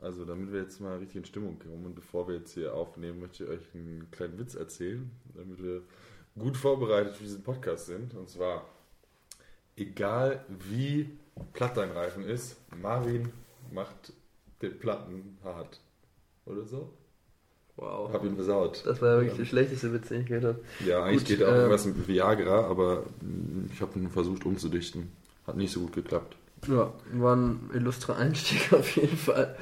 Also, damit wir jetzt mal richtig in Stimmung kommen und bevor wir jetzt hier aufnehmen, möchte ich euch einen kleinen Witz erzählen, damit wir gut vorbereitet für diesen Podcast sind. Und zwar, egal wie platt dein Reifen ist, Marvin macht den Platten hart. Oder so? Wow. Hab ihn versaut. Das war ja wirklich der schlechteste Witz, den ich gehört habe. Ja, eigentlich Gut, geht auch ähm, irgendwas mit Viagra, aber mm, ich habe ihn versucht umzudichten. Hat nicht so gut geklappt. Ja, war ein illustrer Einstieg auf jeden Fall.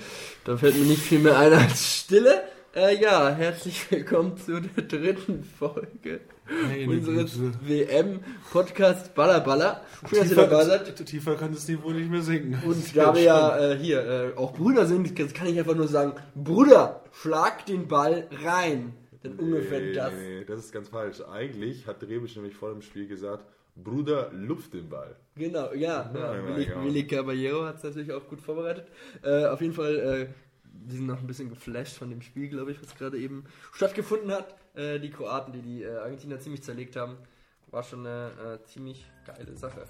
Da fällt mir nicht viel mehr ein als Stille. Äh, ja, herzlich willkommen zu der dritten Folge Meine unseres Güte. WM-Podcasts Baller Baller. Schön, dass ihr dabei seid. Tiefer, tiefer kann das Niveau nicht mehr sinken. Und da wir ja äh, hier äh, auch Brüder sind, kann ich einfach nur sagen, Bruder, schlag den Ball rein. Denn ungefähr nee, das. Nee, das ist ganz falsch. Eigentlich hat Rebisch nämlich vor dem Spiel gesagt, Bruder, luft den Ball. Genau, ja. ja. Ja, Willi, ja. Willi Caballero hat es natürlich auch gut vorbereitet. Äh, auf jeden Fall, äh, wir sind noch ein bisschen geflasht von dem Spiel, glaube ich, was gerade eben stattgefunden hat. Äh, die Kroaten, die die äh, Argentinier ziemlich zerlegt haben, war schon eine äh, ziemlich geile Sache.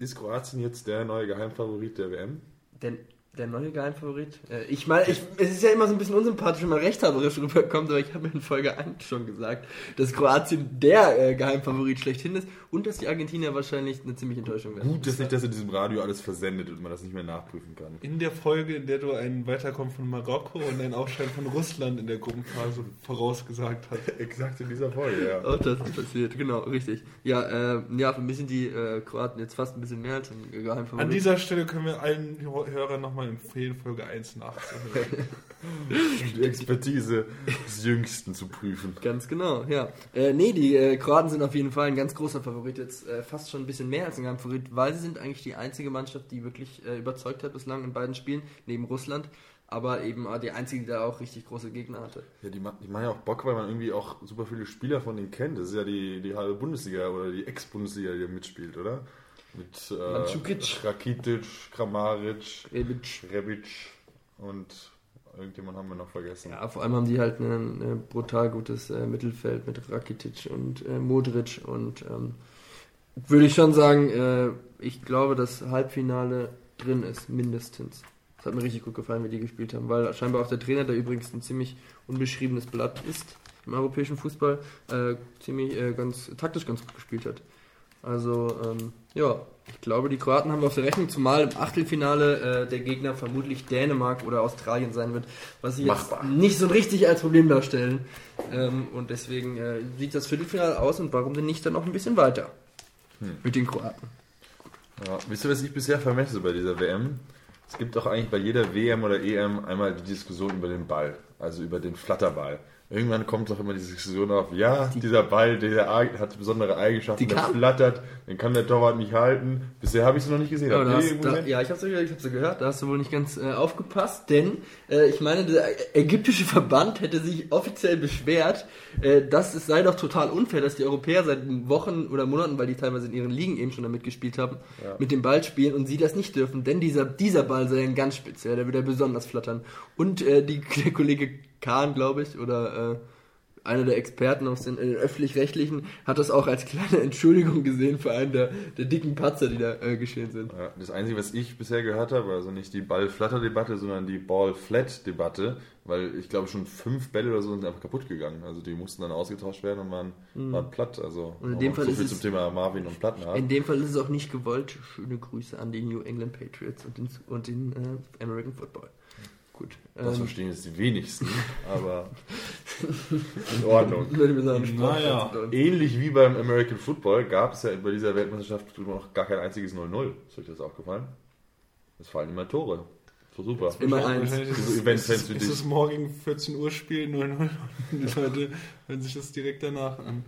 Ist Kroatien jetzt der neue Geheimfavorit der WM? Denn der neue Geheimfavorit? Äh, ich meine, ich, es ist ja immer so ein bisschen unsympathisch, wenn man rechthaberisch rüberkommt, aber ich habe mir in Folge 1 schon gesagt, dass Kroatien der äh, Geheimfavorit schlechthin ist und dass die Argentinier wahrscheinlich eine ziemliche Enttäuschung werden. Gut, dass nicht, dass in diesem Radio alles versendet und man das nicht mehr nachprüfen kann. In der Folge, in der du einen Weiterkommen von Marokko und einen Aufschein von Russland in der Gruppenphase vorausgesagt hast. Exakt in dieser Folge, ja. Auch das ist passiert, genau, richtig. Ja, äh, ja, für mich sind die äh, Kroaten jetzt fast ein bisschen mehr als ein Geheimfavorit. An dieser Stelle können wir allen Hörern nochmal empfehlen, Folge 1 nachzuhören. Die Expertise des Jüngsten zu prüfen. Ganz genau, ja. Äh, nee, die äh, Kroaten sind auf jeden Fall ein ganz großer Favorit, jetzt äh, fast schon ein bisschen mehr als ein Geheimfavorit, weil sie sind eigentlich die einzige Mannschaft, die wirklich äh, überzeugt hat bislang in beiden Spielen, neben Russland, aber eben äh, die einzige, die da auch richtig große Gegner hatte. Ja, die, ma- die machen ja auch Bock, weil man irgendwie auch super viele Spieler von denen kennt. Das ist ja die, die halbe Bundesliga oder die Ex-Bundesliga, die da mitspielt, oder? Mit äh, Mandzukic. Rakitic, Kramaric, Rebic. Rebic und irgendjemand haben wir noch vergessen. Ja, vor allem haben die halt ein, brutal gutes äh, Mittelfeld mit Rakitic und äh, Modric und ähm, würde ich schon sagen, äh, ich glaube, dass Halbfinale drin ist, mindestens. Das hat mir richtig gut gefallen, wie die gespielt haben, weil scheinbar auch der Trainer, der übrigens ein ziemlich unbeschriebenes Blatt ist im europäischen Fußball, äh, ziemlich äh, ganz taktisch ganz gut gespielt hat. Also, ähm, ja, ich glaube, die Kroaten haben wir auf der Rechnung, zumal im Achtelfinale äh, der Gegner vermutlich Dänemark oder Australien sein wird, was sie jetzt nicht so richtig als Problem darstellen. Ähm, und deswegen äh, sieht das Viertelfinale aus und warum denn nicht dann noch ein bisschen weiter Hm. mit den Kroaten? Ja, wisst ihr, was ich bisher vermisse bei dieser WM? Es gibt doch eigentlich bei jeder WM oder EM einmal die Diskussion über den Ball, also über den Flatterball. Irgendwann kommt doch immer diese Diskussion auf, ja, dieser Ball, der hat besondere Eigenschaften, Die der flattert, den kann der Torwart nicht halten. Bisher habe ich sie noch nicht gesehen. Ja, hast, da, ja ich habe es ja gehört, da hast du wohl nicht ganz äh, aufgepasst, denn äh, ich meine, der ägyptische Verband hätte sich offiziell beschwert, äh, dass es sei doch total unfair, dass die Europäer seit Wochen oder Monaten, weil die teilweise in ihren Ligen eben schon damit gespielt haben, Ja. mit dem Ball spielen und sie das nicht dürfen, denn dieser, dieser Ball sei ein ganz speziell, der würde besonders flattern. Und äh, die, der Kollege Kahn, glaube ich, oder äh, einer der Experten aus den, äh, öffentlich-rechtlichen hat das auch als kleine Entschuldigung gesehen für einen der, der dicken Patzer, die da äh, geschehen sind. Ja, das Einzige, was ich bisher gehört habe, also nicht die Ball-Flatter-Debatte, sondern die Ball-Flat-Debatte, weil ich glaube schon fünf Bälle oder so sind einfach kaputt gegangen. Also die mussten dann ausgetauscht werden und waren, waren platt. Also Mhm. Und in dem Fall so ist viel es- zum Thema Marvin und Plattenhardt. In dem Fall ist es auch nicht gewollt. Schöne Grüße an die New England Patriots und den, und den äh, American Football. Das ähm, verstehen jetzt die wenigsten, aber in Ordnung. würde ich sagen, Naja. Ähnlich wie beim American Football gab es ja bei dieser Weltmeisterschaft noch gar kein einziges 0-0. Ist euch das aufgefallen? Es fallen immer Tore. So super. Immer eins. So ist, Events ist, ist dich. das morgen 14 Uhr Spiel 0-0 und die Leute hören sich das direkt danach an.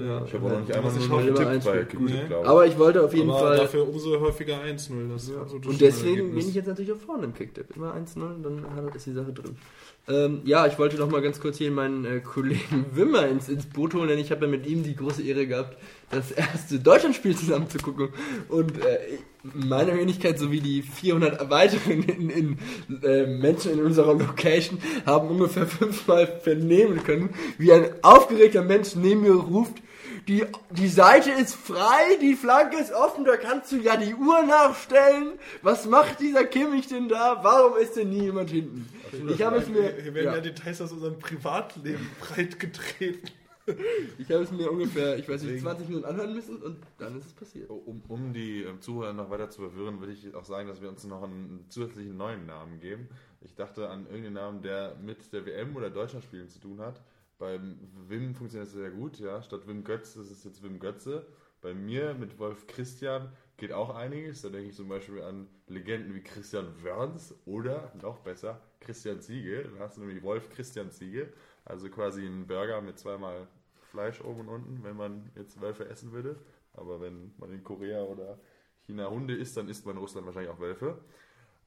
Ja. Ich habe auch noch nicht einmal nur hoffe, getippt bei. Kicktipp, Nee. Aber ich wollte auf jeden Aber Fall. dafür umso häufiger 1-0. Das ist Ja. absolut Und deswegen bin ich jetzt natürlich auch vorne im Kicktipp. Immer 1-0, dann ist die Sache drin. Ähm, ja, ich wollte noch mal ganz kurz hier meinen äh, Kollegen Wimmer ins, ins Boot holen, denn ich habe ja mit ihm die große Ehre gehabt, das erste Deutschlandspiel zusammen zu gucken. Und äh, meine Wenigkeit sowie die 400 weiteren in, in, äh, Menschen in unserer Location haben ungefähr fünfmal vernehmen können, wie ein aufgeregter Mensch neben mir ruft, die, die Seite ist frei, die Flanke ist offen, da kannst du ja die Uhr nachstellen. Was macht dieser Kimmich denn da? Warum ist denn nie jemand hinten? Ich habe es mir. Hier werden ja. ja Details aus unserem Privatleben breitgetreten. Ich habe es mir ungefähr, ich weiß nicht, 20 Minuten anhören müssen und dann ist es passiert. Um, um die äh, Zuhörer noch weiter zu verwirren, würde ich auch sagen, dass wir uns noch einen zusätzlichen neuen Namen geben. Ich dachte an irgendeinen Namen, der mit der WM oder Deutschlandspielen zu tun hat. Beim Wim funktioniert das sehr gut, ja. Statt Wim Götze ist es jetzt Wim Götze. Bei mir mit Wolf Christian geht auch einiges. Da denke ich zum Beispiel an Legenden wie Christian Wörns oder noch besser Christian Ziege. Dann hast du nämlich Wolf Christian Ziege. Also quasi ein Burger mit zweimal Fleisch oben und unten, wenn man jetzt Wölfe essen würde. Aber wenn man in Korea oder China Hunde isst, dann isst man in Russland wahrscheinlich auch Wölfe.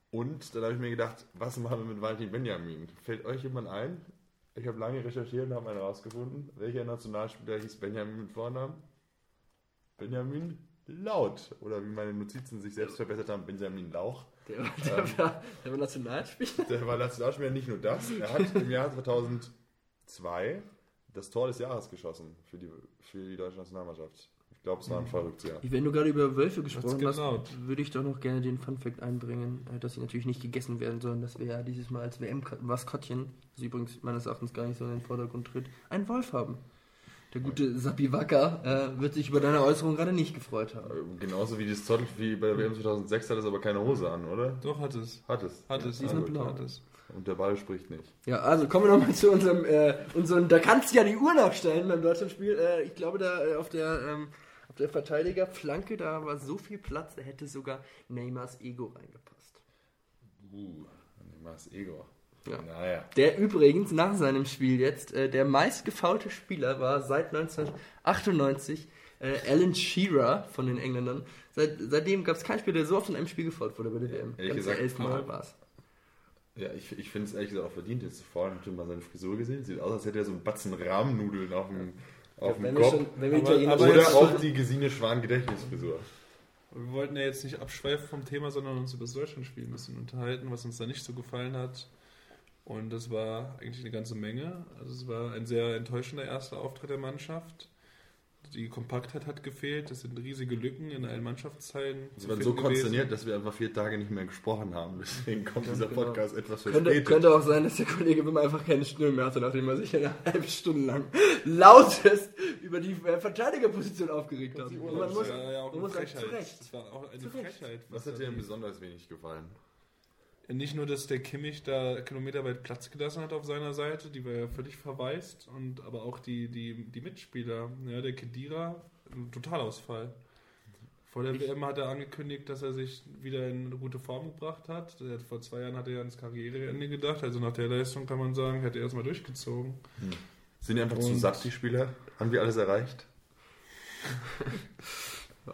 Und dann habe ich mir gedacht, was machen wir mit Valentin Benjamin? Fällt euch jemand ein? Ich habe lange recherchiert und habe einen herausgefunden. Welcher Nationalspieler hieß Benjamin mit Vornamen? Benjamin Laut. Oder wie meine Notizen sich selbst verbessert haben, Benjamin Lauch. Der, der, ähm, war, der war Nationalspieler? Der war Nationalspieler, nicht nur das. Er hat im Jahr 2000 2 das Tor des Jahres geschossen für die, für die deutsche Nationalmannschaft. Ich glaube, es war ein mhm. verrücktes Jahr. Wenn du gerade über Wölfe gesprochen hast, würde ich doch noch gerne den Funfact einbringen, äh, dass sie natürlich nicht gegessen werden sollen, dass wir ja dieses Mal als WM-Maskottchen, das übrigens meines Erachtens gar nicht so in den Vordergrund tritt, einen Wolf haben. Der gute Sapi Wacker äh, wird sich über deine Äußerung gerade nicht gefreut haben. Äh, genauso wie das Zottel wie bei der WM 2006 hat es aber keine Hose an, oder? Doch, hat es. Hat es. Hat es. Die ist blau. Hat es. Und der Ball spricht nicht. Ja, also kommen wir nochmal zu unserem, äh, unserem, da kannst du ja die Uhr nachstellen beim Deutschlandspiel. Äh, ich glaube, da äh, auf der, ähm, der Verteidigerflanke, da war so viel Platz, da hätte sogar Neymars Ego reingepasst. Uh, Neymars Ego. Ja. Naja. Der übrigens nach seinem Spiel jetzt äh, der meistgefaulte Spieler war seit 1998 äh, Alan Shearer von den Engländern. Seit, seitdem gab es keinen Spieler, der so oft in einem Spiel gefault wurde bei der WM. Ehrlich gesagt, elfmal war es. Ja, ich, ich finde es ehrlich gesagt auch verdient. Jetzt vorhin ihr mal seine Frisur gesehen. Sieht aus, als hätte er so einen Batzen Rahmennudeln auf dem, auf dem Kopf. Schon, aber, aber oder auch die Gesine Schwan Gedächtnisfrisur. Wir wollten ja jetzt nicht abschweifen vom Thema, sondern uns über das Deutschlandspiel ein bisschen unterhalten, was uns da nicht so gefallen hat. Und das war eigentlich eine ganze Menge. Also es war ein sehr enttäuschender erster Auftritt der Mannschaft die Kompaktheit hat gefehlt, es sind riesige Lücken in allen Mannschaftsteilen. Sie waren so konsterniert, dass wir einfach vier Tage nicht mehr gesprochen haben. Deswegen kommt dieser genau. Podcast etwas verspätet. Könnte, könnte auch sein, dass der Kollege Wimmer einfach keine Stimme mehr hatte, nachdem er sich eine halbe Stunde lang lautest über die äh, Verteidigerposition aufgeregt hat. Man muss, ja, ja, auch man muss Frechheit. Zurecht. Das war auch eine. Frechheit. Was, was hat dir besonders wenig gefallen? Nicht nur, dass der Kimmich da kilometerweit Platz gelassen hat auf seiner Seite, die war ja völlig verwaist, und aber auch die, die, die Mitspieler. Ja, der Kedira, ein Totalausfall. Vor der ich WM hat er angekündigt, dass er sich wieder in eine gute Form gebracht hat. Vor zwei Jahren hat er ans Karriereende gedacht. Also nach der Leistung kann man sagen, hätte er erstmal durchgezogen. Hm. Sind die einfach und zu satt, die Spieler? Haben wir alles erreicht?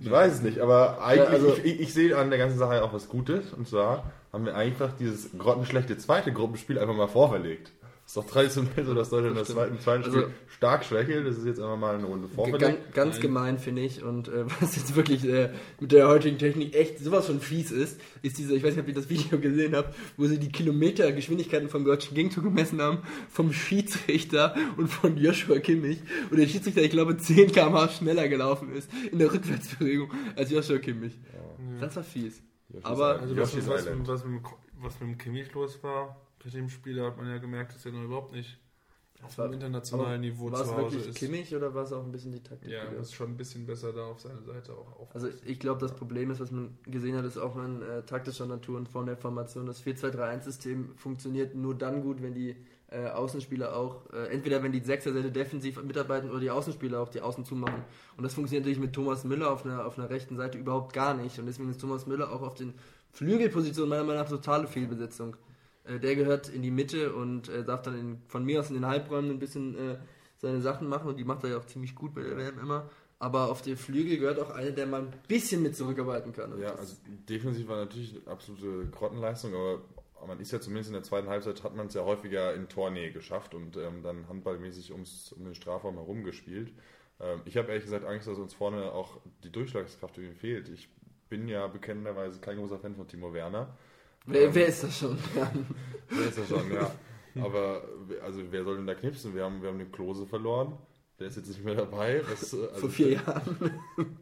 ich weiß es nicht, aber eigentlich, ja, also, ich, ich, sehe an der ganzen Sache auch was Gutes. Und zwar haben wir einfach dieses grottenschlechte zweite Gruppenspiel einfach mal vorverlegt. Das ist doch traditionell so, dass Deutschland das, zweite, im zweiten Spiel also, stark schwächelt. Das ist jetzt einfach mal eine Runde vorverlegt. Ganz, ganz gemein, finde ich. Und äh, was jetzt wirklich äh, mit der heutigen Technik echt sowas von fies ist, ist dieser, ich weiß nicht, ob ihr das Video gesehen habt, wo sie die Kilometergeschwindigkeiten vom deutschen Gegenzug gemessen haben, vom Schiedsrichter und von Joshua Kimmich. Und der Schiedsrichter, ich glaube, 10 km/h schneller gelaufen ist in der Rückwärtsbewegung als Joshua Kimmich. Ja. Das war fies. Aber also was, was, was, mit, was mit dem Kimmich los war, bei dem Spieler hat man ja gemerkt, dass er noch überhaupt nicht auf dem internationalen Niveau zu Hause ist. War es wirklich Kimmich oder war es auch ein bisschen die Taktik? Ja, er ist schon ein bisschen besser da auf seiner Seite auch auf. Also ich glaube, das Problem ist, was man gesehen hat, ist auch in äh, taktischer Natur und von der Formation. Das 4-2-3-1-System funktioniert nur dann gut, wenn die äh, Außenspieler auch, äh, entweder wenn die Sechser sehr defensiv mitarbeiten oder die Außenspieler auch die Außen zumachen. Und das funktioniert natürlich mit Thomas Müller auf einer, auf einer rechten Seite überhaupt gar nicht. Und deswegen ist Thomas Müller auch auf den Flügelpositionen meiner Meinung nach totale Fehlbesetzung. Äh, der gehört in die Mitte und äh, darf dann in, von mir aus in den Halbräumen ein bisschen äh, seine Sachen machen und die macht er ja auch ziemlich gut bei der WM immer. Aber auf den Flügel gehört auch einer, der mal ein bisschen mit zurückarbeiten kann. Ja, also defensiv war natürlich eine absolute Grottenleistung, aber man ist ja zumindest in der zweiten Halbzeit, hat man es ja häufiger in Tornähe geschafft und ähm, dann handballmäßig ums, um den Strafraum herum gespielt. Ähm, ich habe ehrlich gesagt Angst, dass uns vorne auch die Durchschlagskraft irgendwie fehlt. Ich bin ja bekennenderweise kein großer Fan von Timo Werner. Wer, Ähm, wer ist das schon? Wer ist das schon, ja. Aber also wer soll denn da knipsen? Wir haben, wir haben den Klose verloren. Der ist jetzt nicht mehr dabei. Was, also, Vor vier Jahren.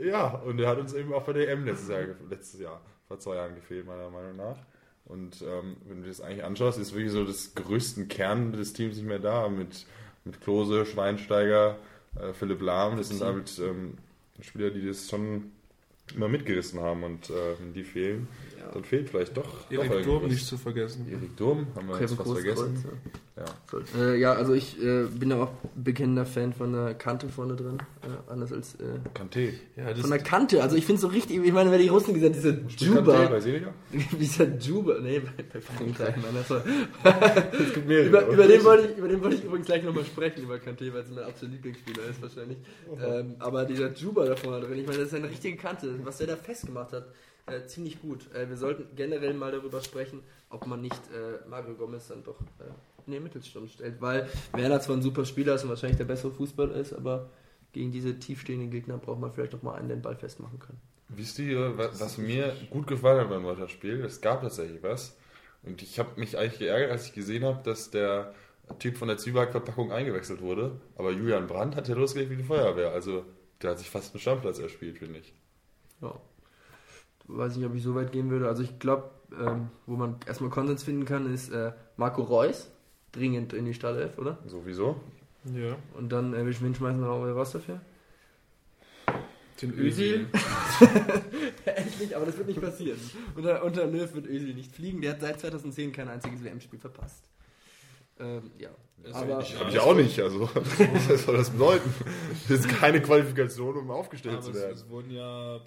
Ja, und der hat uns eben auch bei der EM letztes Jahr, letztes Jahr, vor zwei Jahren gefehlt, meiner Meinung nach. Und ähm, wenn du das eigentlich anschaust, ist wirklich so das größten Kern des Teams nicht mehr da. Mit, mit Klose, Schweinsteiger, äh, Philipp Lahm. Das sind damit ähm, Spieler, die das schon immer mitgerissen haben. Und äh, die fehlen, dann fehlt vielleicht doch, doch Erik irgendwas. Durm nicht zu vergessen. Erik Durm haben wir jetzt Kevin fast vergessen. Großkreuz, Ja. ja. Äh, ja, also ich äh, bin ja auch bekennender Fan von der Kante vorne drin. Äh, anders als äh, Kanté. Ja, das von der Kante. Also ich finde so richtig, ich meine, wer die Russen gesagt dieser Juba. bei Senegal? dieser Juba. Nee, bei, bei Frankreich, Mann. Das war, Es gibt mehrere. über, über, den wollte ich, über den wollte ich übrigens gleich nochmal sprechen, über Kanté, weil es mein absoluter Lieblingsspieler ist wahrscheinlich. Ähm, aber dieser Juba da vorne drin, ich meine, das ist eine richtige Kante. Was der da festgemacht hat, äh, ziemlich gut. Äh, wir sollten generell mal darüber sprechen, ob man nicht äh, Mario Gomez dann doch äh, in den Mittelsturm stellt. Weil Werner zwar ein super Spieler ist und wahrscheinlich der bessere Fußballer ist, aber gegen diese tiefstehenden Gegner braucht man vielleicht noch mal einen, der den Ball festmachen kann. Wisst ihr, was, was mir gut gefallen hat beim Wolter-Spiel? Es gab tatsächlich was. Und ich habe mich eigentlich geärgert, als ich gesehen habe, dass der Typ von der Zwieback-Verpackung eingewechselt wurde. Aber Julian Brandt hat ja losgelegt wie die Feuerwehr. Also der hat sich fast einen Stammplatz erspielt, finde ich. Ja. Weiß nicht, ob ich so weit gehen würde. Also ich glaube, ähm, wo man erstmal Konsens finden kann, ist äh, Marco Reus dringend in die Startelf, oder? Sowieso. Ja. Und dann, äh, wen schmeißen wir noch raus dafür? Den Özil. Endlich, aber das wird nicht passieren. Unter, unter Löw wird Özil nicht fliegen. Der hat seit 2010 kein einziges WM-Spiel verpasst. Ähm, ja. Aber Ich habe ich auch nicht. Also, was soll das bedeuten? Das ist keine Qualifikation, um aufgestellt Aber zu es, werden. es wurden ja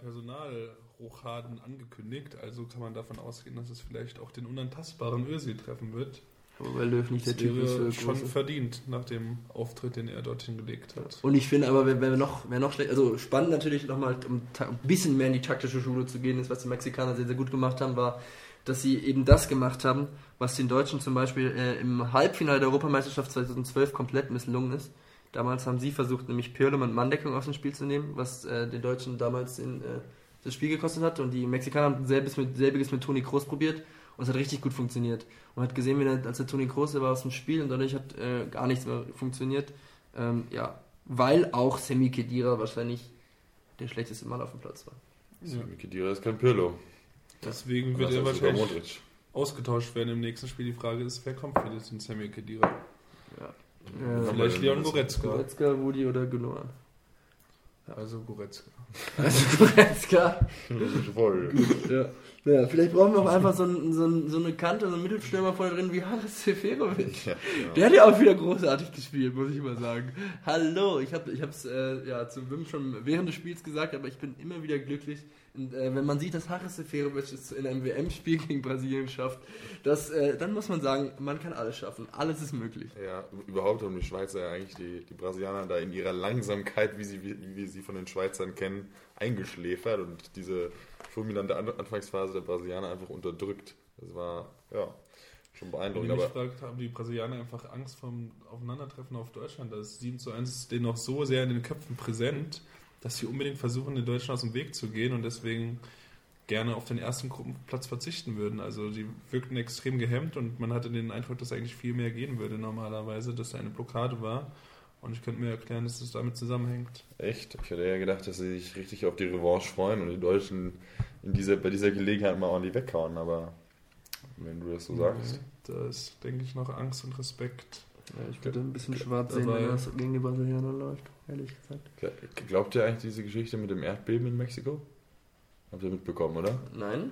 Personalrochaden angekündigt, also kann man davon ausgehen, dass es vielleicht auch den unantastbaren Özil treffen wird. aber weil Löw nicht der Typ ist für schon große. verdient nach dem Auftritt, den er dorthin gelegt hat. Und ich finde aber, wer, wer noch, wer noch schlecht, also spannend natürlich nochmal, um ein bisschen mehr in die taktische Schule zu gehen, ist, was die Mexikaner sehr, sehr gut gemacht haben, war, dass sie eben das gemacht haben, was den Deutschen zum Beispiel äh, im Halbfinale der Europameisterschaft 2012 komplett misslungen ist. Damals haben sie versucht, nämlich Pirlo und Manndeckung aus dem Spiel zu nehmen, was äh, den Deutschen damals in, äh, das Spiel gekostet hat. Und die Mexikaner haben selbes mit, selbiges mit Toni Kroos probiert und es hat richtig gut funktioniert. Und hat gesehen, wie der, als der Toni Kroos war aus dem Spiel und dadurch hat äh, gar nichts mehr funktioniert. Ähm, ja, weil auch Semi Khedira wahrscheinlich der schlechteste Mann auf dem Platz war. Ja. Kedira ist kein Pirlo. Deswegen wird er wahrscheinlich ausgetauscht werden im nächsten Spiel. Die Frage ist, wer kommt für den Samuel Kedira? Äh, Vielleicht Leon Goretzka. Goretzka, Rudi oder Gundogan. Also Goretzka. Also Goretzka. Voll. ja. ja, vielleicht brauchen wir auch einfach so, ein, so, ein, so eine Kante, so einen Mittelstürmer vorne drin wie Haris Seferovic. Ja, Der hat ja auch wieder großartig gespielt, muss ich mal sagen. Hallo, ich habe es äh, ja, zu Wim schon während des Spiels gesagt, aber ich bin immer wieder glücklich, und, äh, wenn man sieht, dass Haris Seferovic es in einem WM-Spiel gegen Brasilien schafft, das, äh, dann muss man sagen, man kann alles schaffen. Alles ist möglich. Ja, überhaupt haben die Schweizer ja eigentlich die, die Brasilianer da in ihrer Langsamkeit, wie, sie, wie, wir sie von den Schweizern kennen, eingeschläfert und diese fulminante An Anfangsphase der Brasilianer einfach unterdrückt. Das war, ja, schon Wenn beeindruckend. mich Aber fragt, haben die Brasilianer einfach Angst vom Aufeinandertreffen auf Deutschland. Das ist 7 zu 1 denen noch so sehr in den Köpfen präsent, dass sie unbedingt versuchen, den Deutschen aus dem Weg zu gehen und deswegen gerne auf den ersten Gruppenplatz verzichten würden. Also die wirkten extrem gehemmt und man hatte den Eindruck, dass eigentlich viel mehr gehen würde normalerweise, dass da eine Blockade war. Und ich könnte mir erklären, dass es damit zusammenhängt. echt, ich hätte ja gedacht, dass sie sich richtig auf die Revanche freuen und die Deutschen in dieser, bei dieser Gelegenheit mal ordentlich weghauen. Aber wenn du das so sagst. Da ist, denke ich, noch Angst und Respekt. Ja, ich würde ein bisschen schwarz sehen, wenn das gegen die Brasilianer läuft, ehrlich gesagt. Glaubt ihr eigentlich diese Geschichte mit dem Erdbeben in Mexiko? Habt ihr mitbekommen, oder? Nein?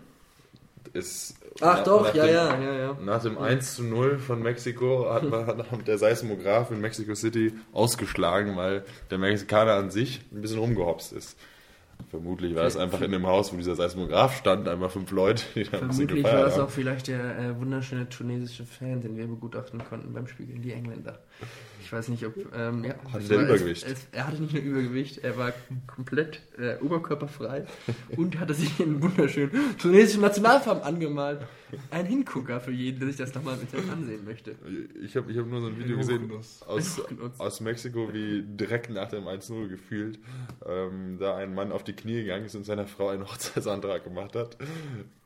Ist Ach na- doch, nach ja, dem, ja, ja, ja. Nach dem 1 zu 0 von Mexiko hat, man, hat der Seismograph in Mexico City ausgeschlagen, weil der Mexikaner an sich ein bisschen rumgehopst ist. Vermutlich war es einfach in dem Haus, wo dieser Seismograph stand, einmal fünf Leute, die da Vermutlich war das haben. auch vielleicht der äh, wunderschöne tunesische Fan, den wir begutachten konnten beim Spiel gegen die Engländer. Ich weiß nicht, ob. Ähm, ja, Hatte es der war- Übergewicht? Es, es, er hatte nicht nur Übergewicht, er war komplett äh, oberkörperfrei und hatte sich in wunderschönen tunesischen Nationalfarben angemalt. Ein Hingucker für jeden, der sich das nochmal mit ansehen möchte. Ich habe ich hab nur so ein Video gesehen aus, aus Mexiko, wie direkt nach dem 1-0 gefühlt ähm, da ein Mann auf die Knie gegangen ist und seiner Frau einen Hochzeitsantrag gemacht hat.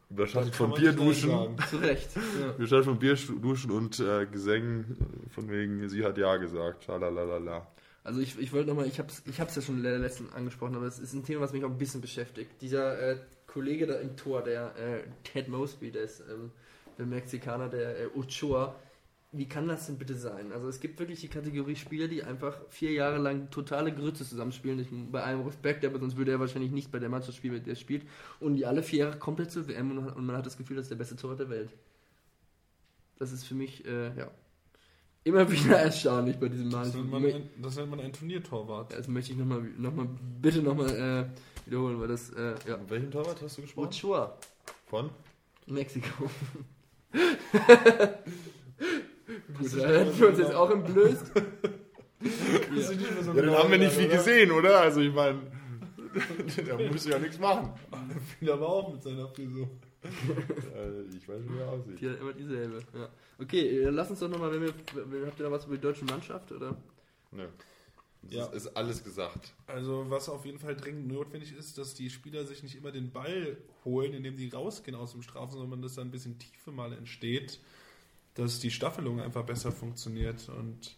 Überschattet von Bierduschen. Zu Recht. Ja. Überschattet von Bierduschen und äh, Gesängen von wegen, sie hat Ja gesagt. Schalalala. Also ich, ich wollte nochmal, ich habe es ich hab's ja schon in der letzten angesprochen, aber es ist ein Thema, was mich auch ein bisschen beschäftigt. Dieser äh, Kollege da im Tor, der äh, Ted Mosby, der ist ähm, der Mexikaner, der äh, Ochoa, wie kann das denn bitte sein? Also es gibt wirklich die Kategorie Spieler, die einfach vier Jahre lang totale Grütze zusammenspielen. Ich, bei allem Respekt, aber sonst würde er wahrscheinlich nicht bei der Mannschaft spielen, bei der er spielt. Und die alle vier Jahre komplett zur WM und, und man hat das Gefühl, das ist der beste Torwart der Welt. Das ist für mich, äh, ja, immer wieder erstaunlich bei diesem Mal. Das nennt man ein, das nennt man ein Turniertorwart. Das möchte ich nochmal, noch mal, bitte nochmal äh, wiederholen, weil das, äh, ja. Welchen Torwart hast du gesprochen? Ochoa, Von? Mexiko. Gut, da hätten wir uns jetzt auch entblößt. So Ja, den haben wir nicht viel oder? gesehen, oder? Also ich meine, da muss ja nichts machen. Viel aber auch mit seiner Frisur. Äh, ich weiß nicht, wie er aussieht. Die hat immer dieselbe. Ja. Okay, äh, lass uns doch nochmal, wenn wir, wenn- habt ihr da was über die deutsche Mannschaft, oder? Nö. Das Ja. ist, ist alles gesagt. Also was auf jeden Fall dringend notwendig ist, dass die Spieler sich nicht immer den Ball holen, indem sie rausgehen aus dem Strafraum, sondern dass da ein bisschen Tiefe mal entsteht, dass die Staffelung einfach besser funktioniert und,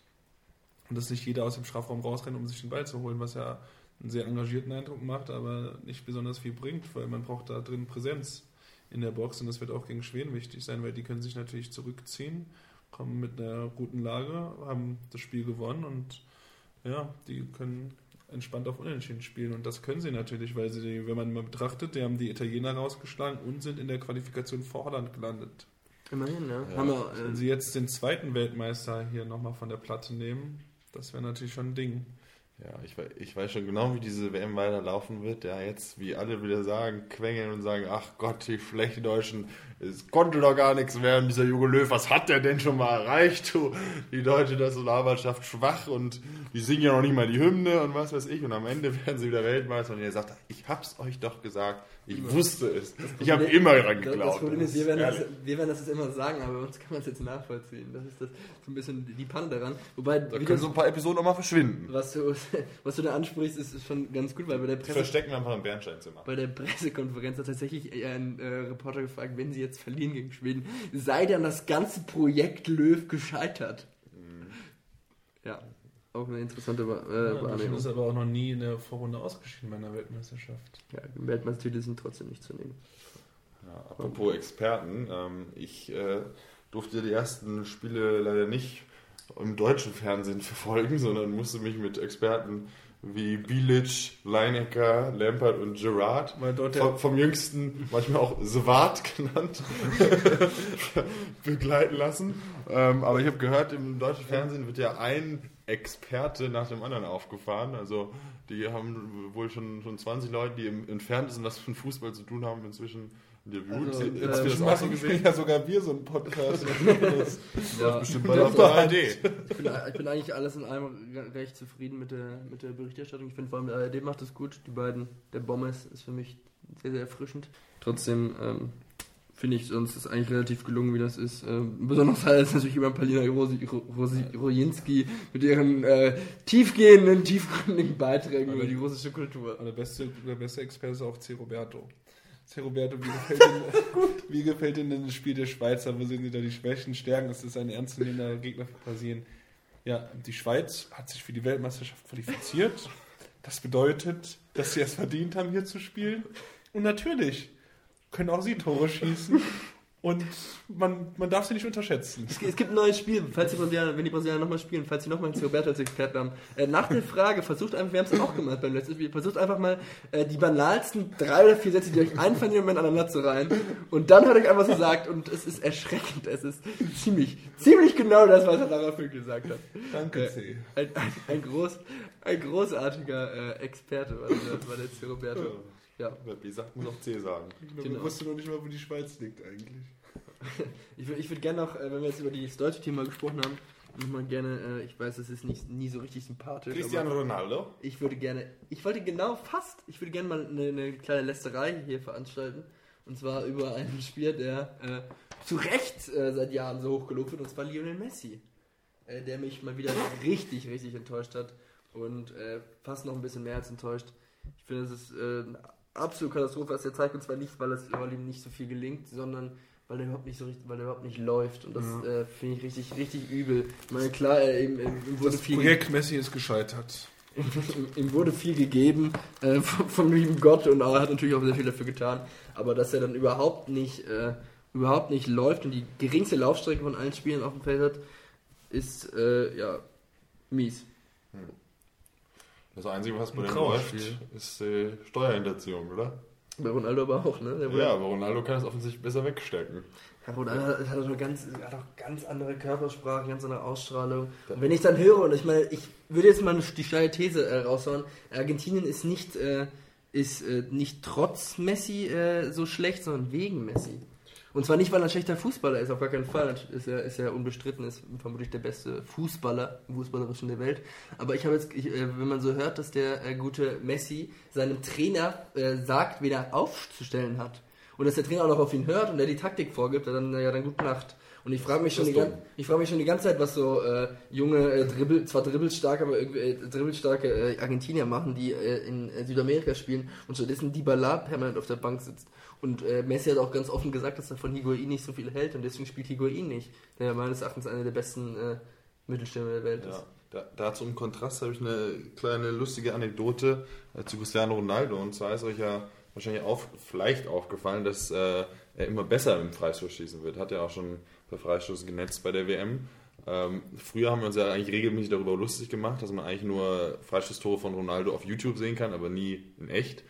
und dass nicht jeder aus dem Strafraum rausrennt, um sich den Ball zu holen, was ja einen sehr engagierten Eindruck macht, aber nicht besonders viel bringt, weil man braucht da drin Präsenz in der Box und das wird auch gegen Schweden wichtig sein, weil die können sich natürlich zurückziehen, kommen mit einer guten Lage, haben das Spiel gewonnen und ja, die können entspannt auf Unentschieden spielen. Und das können sie natürlich, weil sie, wenn man mal betrachtet, die haben die Italiener rausgeschlagen und sind in der Qualifikation vor Holland gelandet. Immerhin, ja. Ja. Haben wir, Wenn äh, sie jetzt den zweiten Weltmeister hier nochmal von der Platte nehmen, das wäre natürlich schon ein Ding. Ja, ich, ich weiß schon genau, wie diese WM weiterlaufen wird. Ja, jetzt, wie alle wieder sagen, quengeln und sagen, ach Gott, die schlechten Deutschen, es konnte doch gar nichts werden, dieser Jogo Löw, was hat der denn schon mal erreicht? Du, die deutsche Nationalmannschaft schwach und die singen ja noch nicht mal die Hymne und was weiß ich. Und am Ende werden sie wieder Weltmeister und ihr sagt, ich hab's euch doch gesagt, ich wusste es. Ich habe immer daran das, das geglaubt. Problem ist, wir werden, das, wir werden das jetzt immer sagen, aber uns kann man es jetzt nachvollziehen. Das ist das, so ein bisschen die Panne daran. Wobei, da können so ein paar Episoden auch mal verschwinden. was, du, was du da ansprichst, ist, schon ganz gut, weil bei der Presse verstecken wir einfach im Bernsteinzimmer. bei der Pressekonferenz hat tatsächlich ein äh, Reporter gefragt, wenn sie jetzt verlieren gegen Schweden, sei dann das ganze Projekt Löw gescheitert? Ja, auch eine interessante Wa- äh, Ja, Wahrnehmung. ist aber auch noch nie in der Vorrunde ausgeschieden bei einer Weltmeisterschaft. Ja, Weltmeistertitel sind trotzdem nicht zu nehmen. Ja, apropos Experten, ähm, ich äh, durfte die ersten Spiele leider nicht im deutschen Fernsehen verfolgen, sondern musste mich mit Experten wie Bilic, Leinecker, Lampert und Gerard, vom, vom jüngsten manchmal auch Swart genannt, begleiten lassen. Ähm, aber ich habe gehört, im deutschen Fernsehen wird ja ein Experte nach dem anderen aufgefahren. Also die haben wohl schon, schon 20 Leute, die im Entferntesten was mit Fußball zu tun haben, inzwischen interviewt. Also, Hast du äh, das auch so machen gesehen? ja sogar wir so einen Podcast. das Ja, Bestimmt bei der ARD. ich, bin, ich bin eigentlich alles in allem re- recht zufrieden mit der, mit der Berichterstattung. Ich finde vor allem der ARD macht das gut. Die beiden, der Bommes ist für mich sehr, sehr erfrischend. Trotzdem ähm, finde ich uns ist eigentlich relativ gelungen, wie das ist. Ähm, besonders halt ist natürlich immer Palina Rosi, Rosi, Rojinski mit ihren äh, tiefgehenden, tiefgründigen Beiträgen über die russische Kultur. Der beste, der beste Experte ist auch C. Roberto. C. Roberto, wie gefällt, Ihnen, wie gefällt Ihnen das Spiel der Schweizer? Wo sehen Sie da die Schwächen, Stärken? Ist das ein ernstzunehmender Gegner für Brasilien? Ja, die Schweiz hat sich für die Weltmeisterschaft qualifiziert. Das bedeutet, dass sie es verdient haben, hier zu spielen. Und natürlich können auch sie Tore schießen. Und man, man darf sie nicht unterschätzen. Es, es gibt ein neues Spiel, falls die Brasilianer, wenn die Brasilianer nochmal spielen, falls sie nochmal Roberto als Experten haben. Äh, nach der Frage, versucht einfach, wir haben es auch gemacht beim letzten Spiel, versucht einfach mal äh, die banalsten drei oder vier Sätze, die euch einfallen, im Moment aneinander zu reihen. Und dann hat euch einfach so gesagt, und es ist erschreckend, es ist ziemlich, ziemlich genau das, was er daraufhin gesagt hat. Danke, Äh, C. Ein, ein, ein, groß, ein großartiger äh, Experte war der, war der C. Roberto. Ja. Wer B sagt, muss auch C sagen. Ich Genau. wusste noch nicht mal, wo die Schweiz liegt eigentlich. Ich würde ich würd gerne noch, äh, wenn wir jetzt über das deutsche Thema gesprochen haben, nochmal gerne, äh, ich weiß, das ist nicht, nie so richtig sympathisch. Cristiano Ronaldo. Ich würde gerne, ich wollte genau fast, ich würde gerne mal eine, eine kleine Lästerei hier veranstalten. Und zwar über einen Spieler, der äh, zu Recht äh, seit Jahren so hoch gelobt wird, und zwar Lionel Messi. Äh, der mich mal wieder richtig, richtig enttäuscht hat. Und äh, fast noch ein bisschen mehr als enttäuscht. Ich finde, es ist äh, absolute Katastrophe, was er zeigt. Und zwar nicht, weil, es, weil ihm nicht so viel gelingt, sondern weil er überhaupt nicht so richtig, weil er überhaupt nicht läuft. Und das äh, finde ich richtig, richtig übel. Ich meine, klar, er, ihm, ihm wurde Das viel Projekt Messi ist gescheitert. ihm, wurde viel gegeben äh, vom, vom lieben Gott und er hat natürlich auch sehr viel dafür getan. Aber dass er dann überhaupt nicht, äh, überhaupt nicht läuft und die geringste Laufstrecke von allen Spielen auf dem Feld hat, ist äh, ja mies. Das Einzige, was bei dem läuft, ist äh, Steuerhinterziehung, oder? Bei Ronaldo aber auch, ne? Der Ja, aber Ronaldo kann es offensichtlich besser wegstecken. Ja, Ronaldo hat, hat, auch ganz, hat auch ganz andere Körpersprache, ganz andere Ausstrahlung. Und wenn ich dann höre, und ich meine, ich würde jetzt mal die steile These äh, raushauen, Argentinien ist nicht, äh, ist, äh, nicht trotz Messi äh, so schlecht, sondern wegen Messi. Und zwar nicht, weil er ein schlechter Fußballer ist, auf gar keinen Fall. Ist er, ist er unbestritten, ist vermutlich der beste Fußballer, Fußballerischen der Welt. Aber ich habe jetzt, ich, äh, wenn man so hört, dass der äh, gute Messi seinem Trainer äh, sagt, wen er aufzustellen hat. Und dass der Trainer auch noch auf ihn hört und er die Taktik vorgibt, dann, ja, dann gute Nacht. Und ich frage mich, schon die ist gan- dumm. ich frage mich schon die ganze Zeit, was so äh, junge, äh, Dribbel, zwar dribbelstarke, aber irgendwie äh, dribbelstarke äh, Argentinier machen, die äh, in äh, Südamerika spielen und stattdessen Dybala permanent auf der Bank sitzt. Und äh, Messi hat auch ganz offen gesagt, dass er von Higuain nicht so viel hält und deswegen spielt Higuain nicht, der meines Erachtens einer der besten Mittelstürmer der Welt ist. Ja, da, dazu im Kontrast habe ich eine kleine lustige Anekdote zu Cristiano Ronaldo. Und zwar ist euch ja wahrscheinlich auf, vielleicht aufgefallen, dass er immer besser im Freistoß schießen wird. Hat ja auch schon per Freistoß genetzt bei der WM. Ähm, früher haben wir uns ja eigentlich regelmäßig darüber lustig gemacht, dass man eigentlich nur Freistoßtore von Ronaldo auf YouTube sehen kann, aber nie in echt.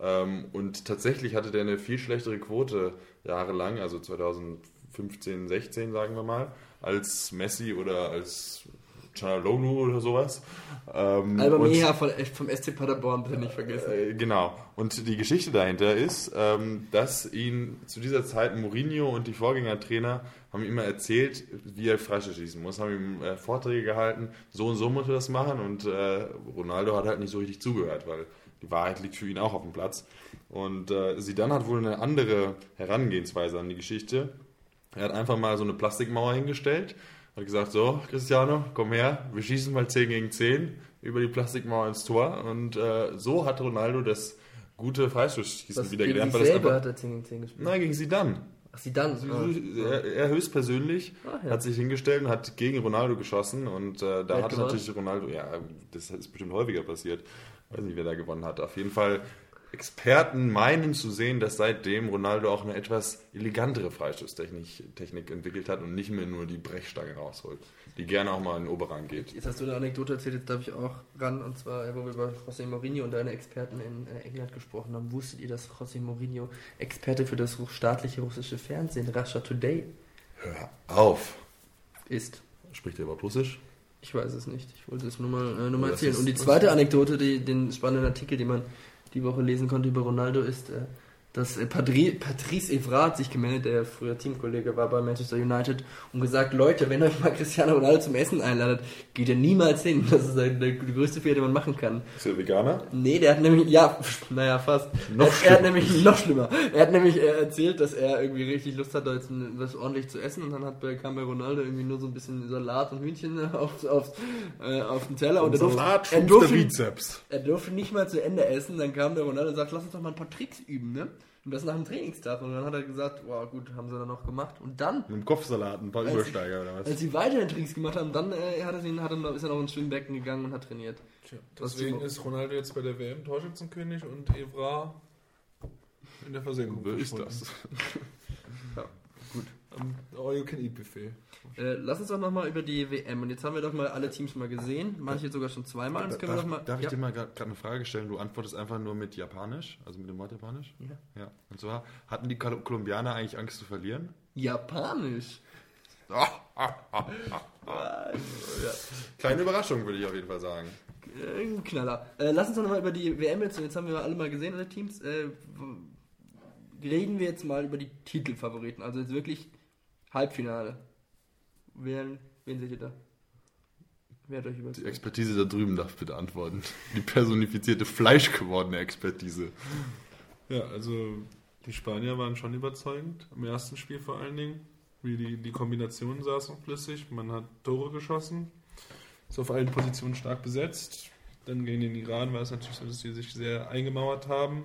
Ähm, und tatsächlich hatte der eine viel schlechtere Quote jahrelang, also 2015, 16 sagen wir mal, als Messi oder als Chanalolu oder sowas. Ähm, Alba Meha von, vom SC Paderborn, bitte nicht vergessen. äh, genau. Und die Geschichte dahinter ist, ähm, dass ihn zu dieser Zeit Mourinho und die Vorgängertrainer haben ihm immer erzählt, wie er Freistöße schießen muss, haben ihm äh, Vorträge gehalten, so und so muss er das machen und äh, Ronaldo hat halt nicht so richtig zugehört, weil die Wahrheit liegt für ihn auch auf dem Platz. Und äh, Zidane hat wohl eine andere Herangehensweise an die Geschichte. Er hat einfach mal so eine Plastikmauer hingestellt, hat gesagt, so Cristiano, komm her, wir schießen mal 10 gegen 10 über die Plastikmauer ins Tor. Und äh, so hat Ronaldo das gute Freistoßschießen Was wieder gegen gelernt. Weil das selber hat er 10 gegen 10 gespielt. nein, gegen Zidane. Ach, sie dann. Er, er höchstpersönlich Ach, ja. hat sich hingestellt und hat gegen Ronaldo geschossen. Und äh, da hat natürlich Ronaldo, ja, das ist bestimmt häufiger passiert. Weiß nicht, wer da gewonnen hat. Auf jeden Fall, Experten meinen zu sehen, dass seitdem Ronaldo auch eine etwas elegantere Freistoßtechnik Technik entwickelt hat und nicht mehr nur die Brechstange rausholt, die gerne auch mal in den Oberrang geht. Jetzt hast du eine Anekdote erzählt, jetzt darf ich auch ran. Und zwar, wo wir über José Mourinho und deine Experten in äh, England gesprochen haben. Wusstet ihr, dass José Mourinho Experte für das staatliche russische Fernsehen, Russia Today, Hör auf! ist? Spricht er überhaupt Russisch? Ich weiß es nicht. Ich wollte es nur mal, äh, nur mal erzählen. Und die zweite Anekdote, die, den spannenden Artikel, den man die Woche lesen konnte über Ronaldo, ist, äh, dass äh, Padri, Patrice Evra hat sich gemeldet, der früher Teamkollege war bei Manchester United, und gesagt, Leute, wenn euch mal Cristiano Ronaldo zum Essen einladet, geht ihr niemals hin. Das ist der, der größte Fehler, den man machen kann. Ist er Veganer? Nee, der hat nämlich, ja, naja, fast. Noch er, er hat nämlich, noch schlimmer. Er hat nämlich äh, erzählt, dass er irgendwie richtig Lust hat, da jetzt was ordentlich zu essen und dann hat, bei- kam bei Ronaldo irgendwie nur so ein bisschen Salat und Hühnchen auf, auf, äh, auf den Teller und, er durfte, Salat er, schrumpft der durfte, Bizeps. er durfte nicht mal zu Ende essen. Dann kam der Ronaldo und sagt, lass uns doch mal ein paar Tricks üben, ne? Und das nach dem Trainingstag. Und dann hat er gesagt, wow, gut, haben sie dann noch gemacht. Und dann, Mit dem Kopfsalat, ein paar Übersteiger oder was? als sie weiterhin Tricks gemacht haben, dann äh, hat er ihn, hat er, noch- ist er noch ins Schwimmbecken gegangen und hat trainiert. Tja, deswegen ist Ronaldo jetzt bei der WM Torschützenkönig und Evra in der Versenkung. Wo ist das? Am All-You-Can-Eat-Buffet. Äh, lass uns doch nochmal über die WM. Und jetzt haben wir doch mal alle Teams mal gesehen. Manche sogar schon zweimal. Jetzt können wir darf, doch mal. darf ich ja. dir mal gerade eine Frage stellen? Du antwortest einfach nur mit Japanisch, also mit dem Wort Japanisch? Ja. Ja. Und zwar, hatten die Kol- Kolumbianer eigentlich Angst zu verlieren? Japanisch. Kleine Überraschung, würde ich auf jeden Fall sagen. Äh, Ein Knaller. Äh, lass uns doch nochmal über die WM jetzt, jetzt haben wir alle mal gesehen, alle Teams. Äh, reden wir jetzt mal über die Titelfavoriten. Also jetzt wirklich Halbfinale. Wen, wen seht ihr da? Wer hat euch Die überzeugt? Expertise da drüben darf bitte antworten. Die personifizierte, fleischgewordene Expertise. Ja, also die Spanier waren schon überzeugend, im ersten Spiel vor allen Dingen. Wie die, die Kombinationen saßen flüssig, man hat Tore geschossen, ist auf allen Positionen stark besetzt. Dann gegen den Iran war es natürlich so, dass die sich sehr eingemauert haben.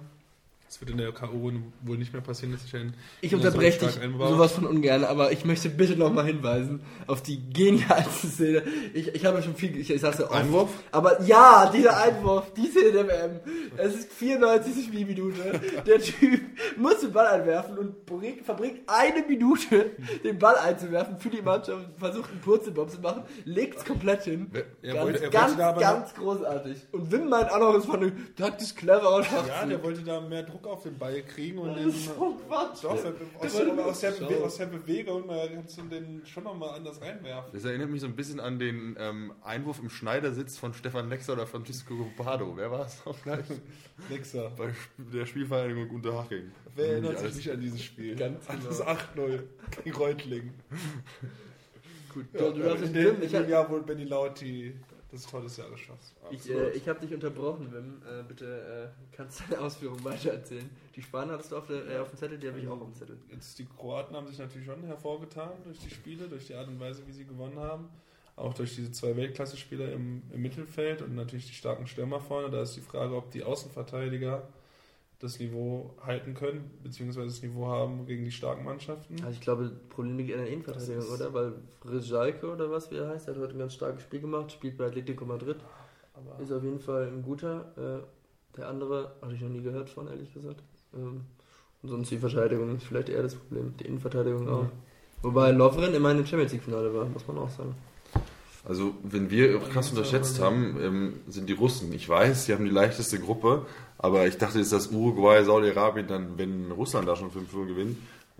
Das wird in der K.O. wohl nicht mehr passieren, dass sich ein Ich Ja, unterbreche dich sowas von ungern, aber ich möchte bitte nochmal hinweisen auf die genialste Szene. Ich, ich habe schon viel, ich, ich sag's ja oft. Einwurf? Aber ja, dieser Einwurf, die Szene der WM. Es ist 94. Spielminute. Der Typ muss den Ball einwerfen und bringt, verbringt eine Minute, den Ball einzuwerfen für die Mannschaft, versucht einen Purzelbaum zu machen, legt es komplett hin. Er ganz, wollte- ganz, aber ganz großartig. Und Wim meint auch noch, es war eine taktisch cleverer Ja, Schachzug. der wollte da mehr Druck auf den Ball kriegen und Das den. ist so Quatsch. Doch, aus, aus, der. Bewe aus der Bewegung kannst du den schon nochmal anders reinwerfen. Das erinnert mich so ein bisschen an den ähm, Einwurf im Schneidersitz von Stefan Lexer oder Francisco Pardo. Wer war es noch gleich? Nixer. Bei der Spielvereinigung Unterhaching. Wer erinnert Alles- sich nicht an dieses Spiel? Ganz an genau. das 8-0 gegen Reutling. Gut, Ja, du, du darfst in dem, in ich dem hab, Jahr, wo Benny Lauti das Tor des Jahres schoss. Ich, äh, ich habe dich unterbrochen, Wim. Äh, bitte äh, kannst du deine Ausführungen weiter erzählen. Die Spanier hattest du auf, der, äh, auf dem Zettel, die habe ich auch auf dem Zettel. Jetzt die Kroaten haben sich natürlich schon hervorgetan durch die Spiele, durch die Art und Weise, wie sie gewonnen haben. Auch durch diese zwei Weltklasse-Spieler im, im Mittelfeld und natürlich die starken Stürmer vorne. Da ist die Frage, ob die Außenverteidiger das Niveau halten können, beziehungsweise das Niveau haben gegen die starken Mannschaften. Also ich glaube, das Problem liegt in der Innenverteidigung, oder? Weil Rizalke oder was, wie er heißt, der hat heute ein ganz starkes Spiel gemacht, spielt bei Atletico Madrid. Aber Ist auf jeden Fall ein guter. Äh, der andere hatte ich noch nie gehört von, ehrlich gesagt. Ähm, und sonst die Verteidigung ist vielleicht eher das Problem. Die Innenverteidigung auch. Wobei Lovren immer im Champions League-Finale war, muss man auch sagen. Also, wenn wir krass unterschätzt haben, ähm, sind die Russen. Ich weiß, sie haben die leichteste Gruppe, aber ich dachte jetzt, dass Uruguay, Saudi-Arabien dann, wenn Russland da schon 5-0 gewinnt,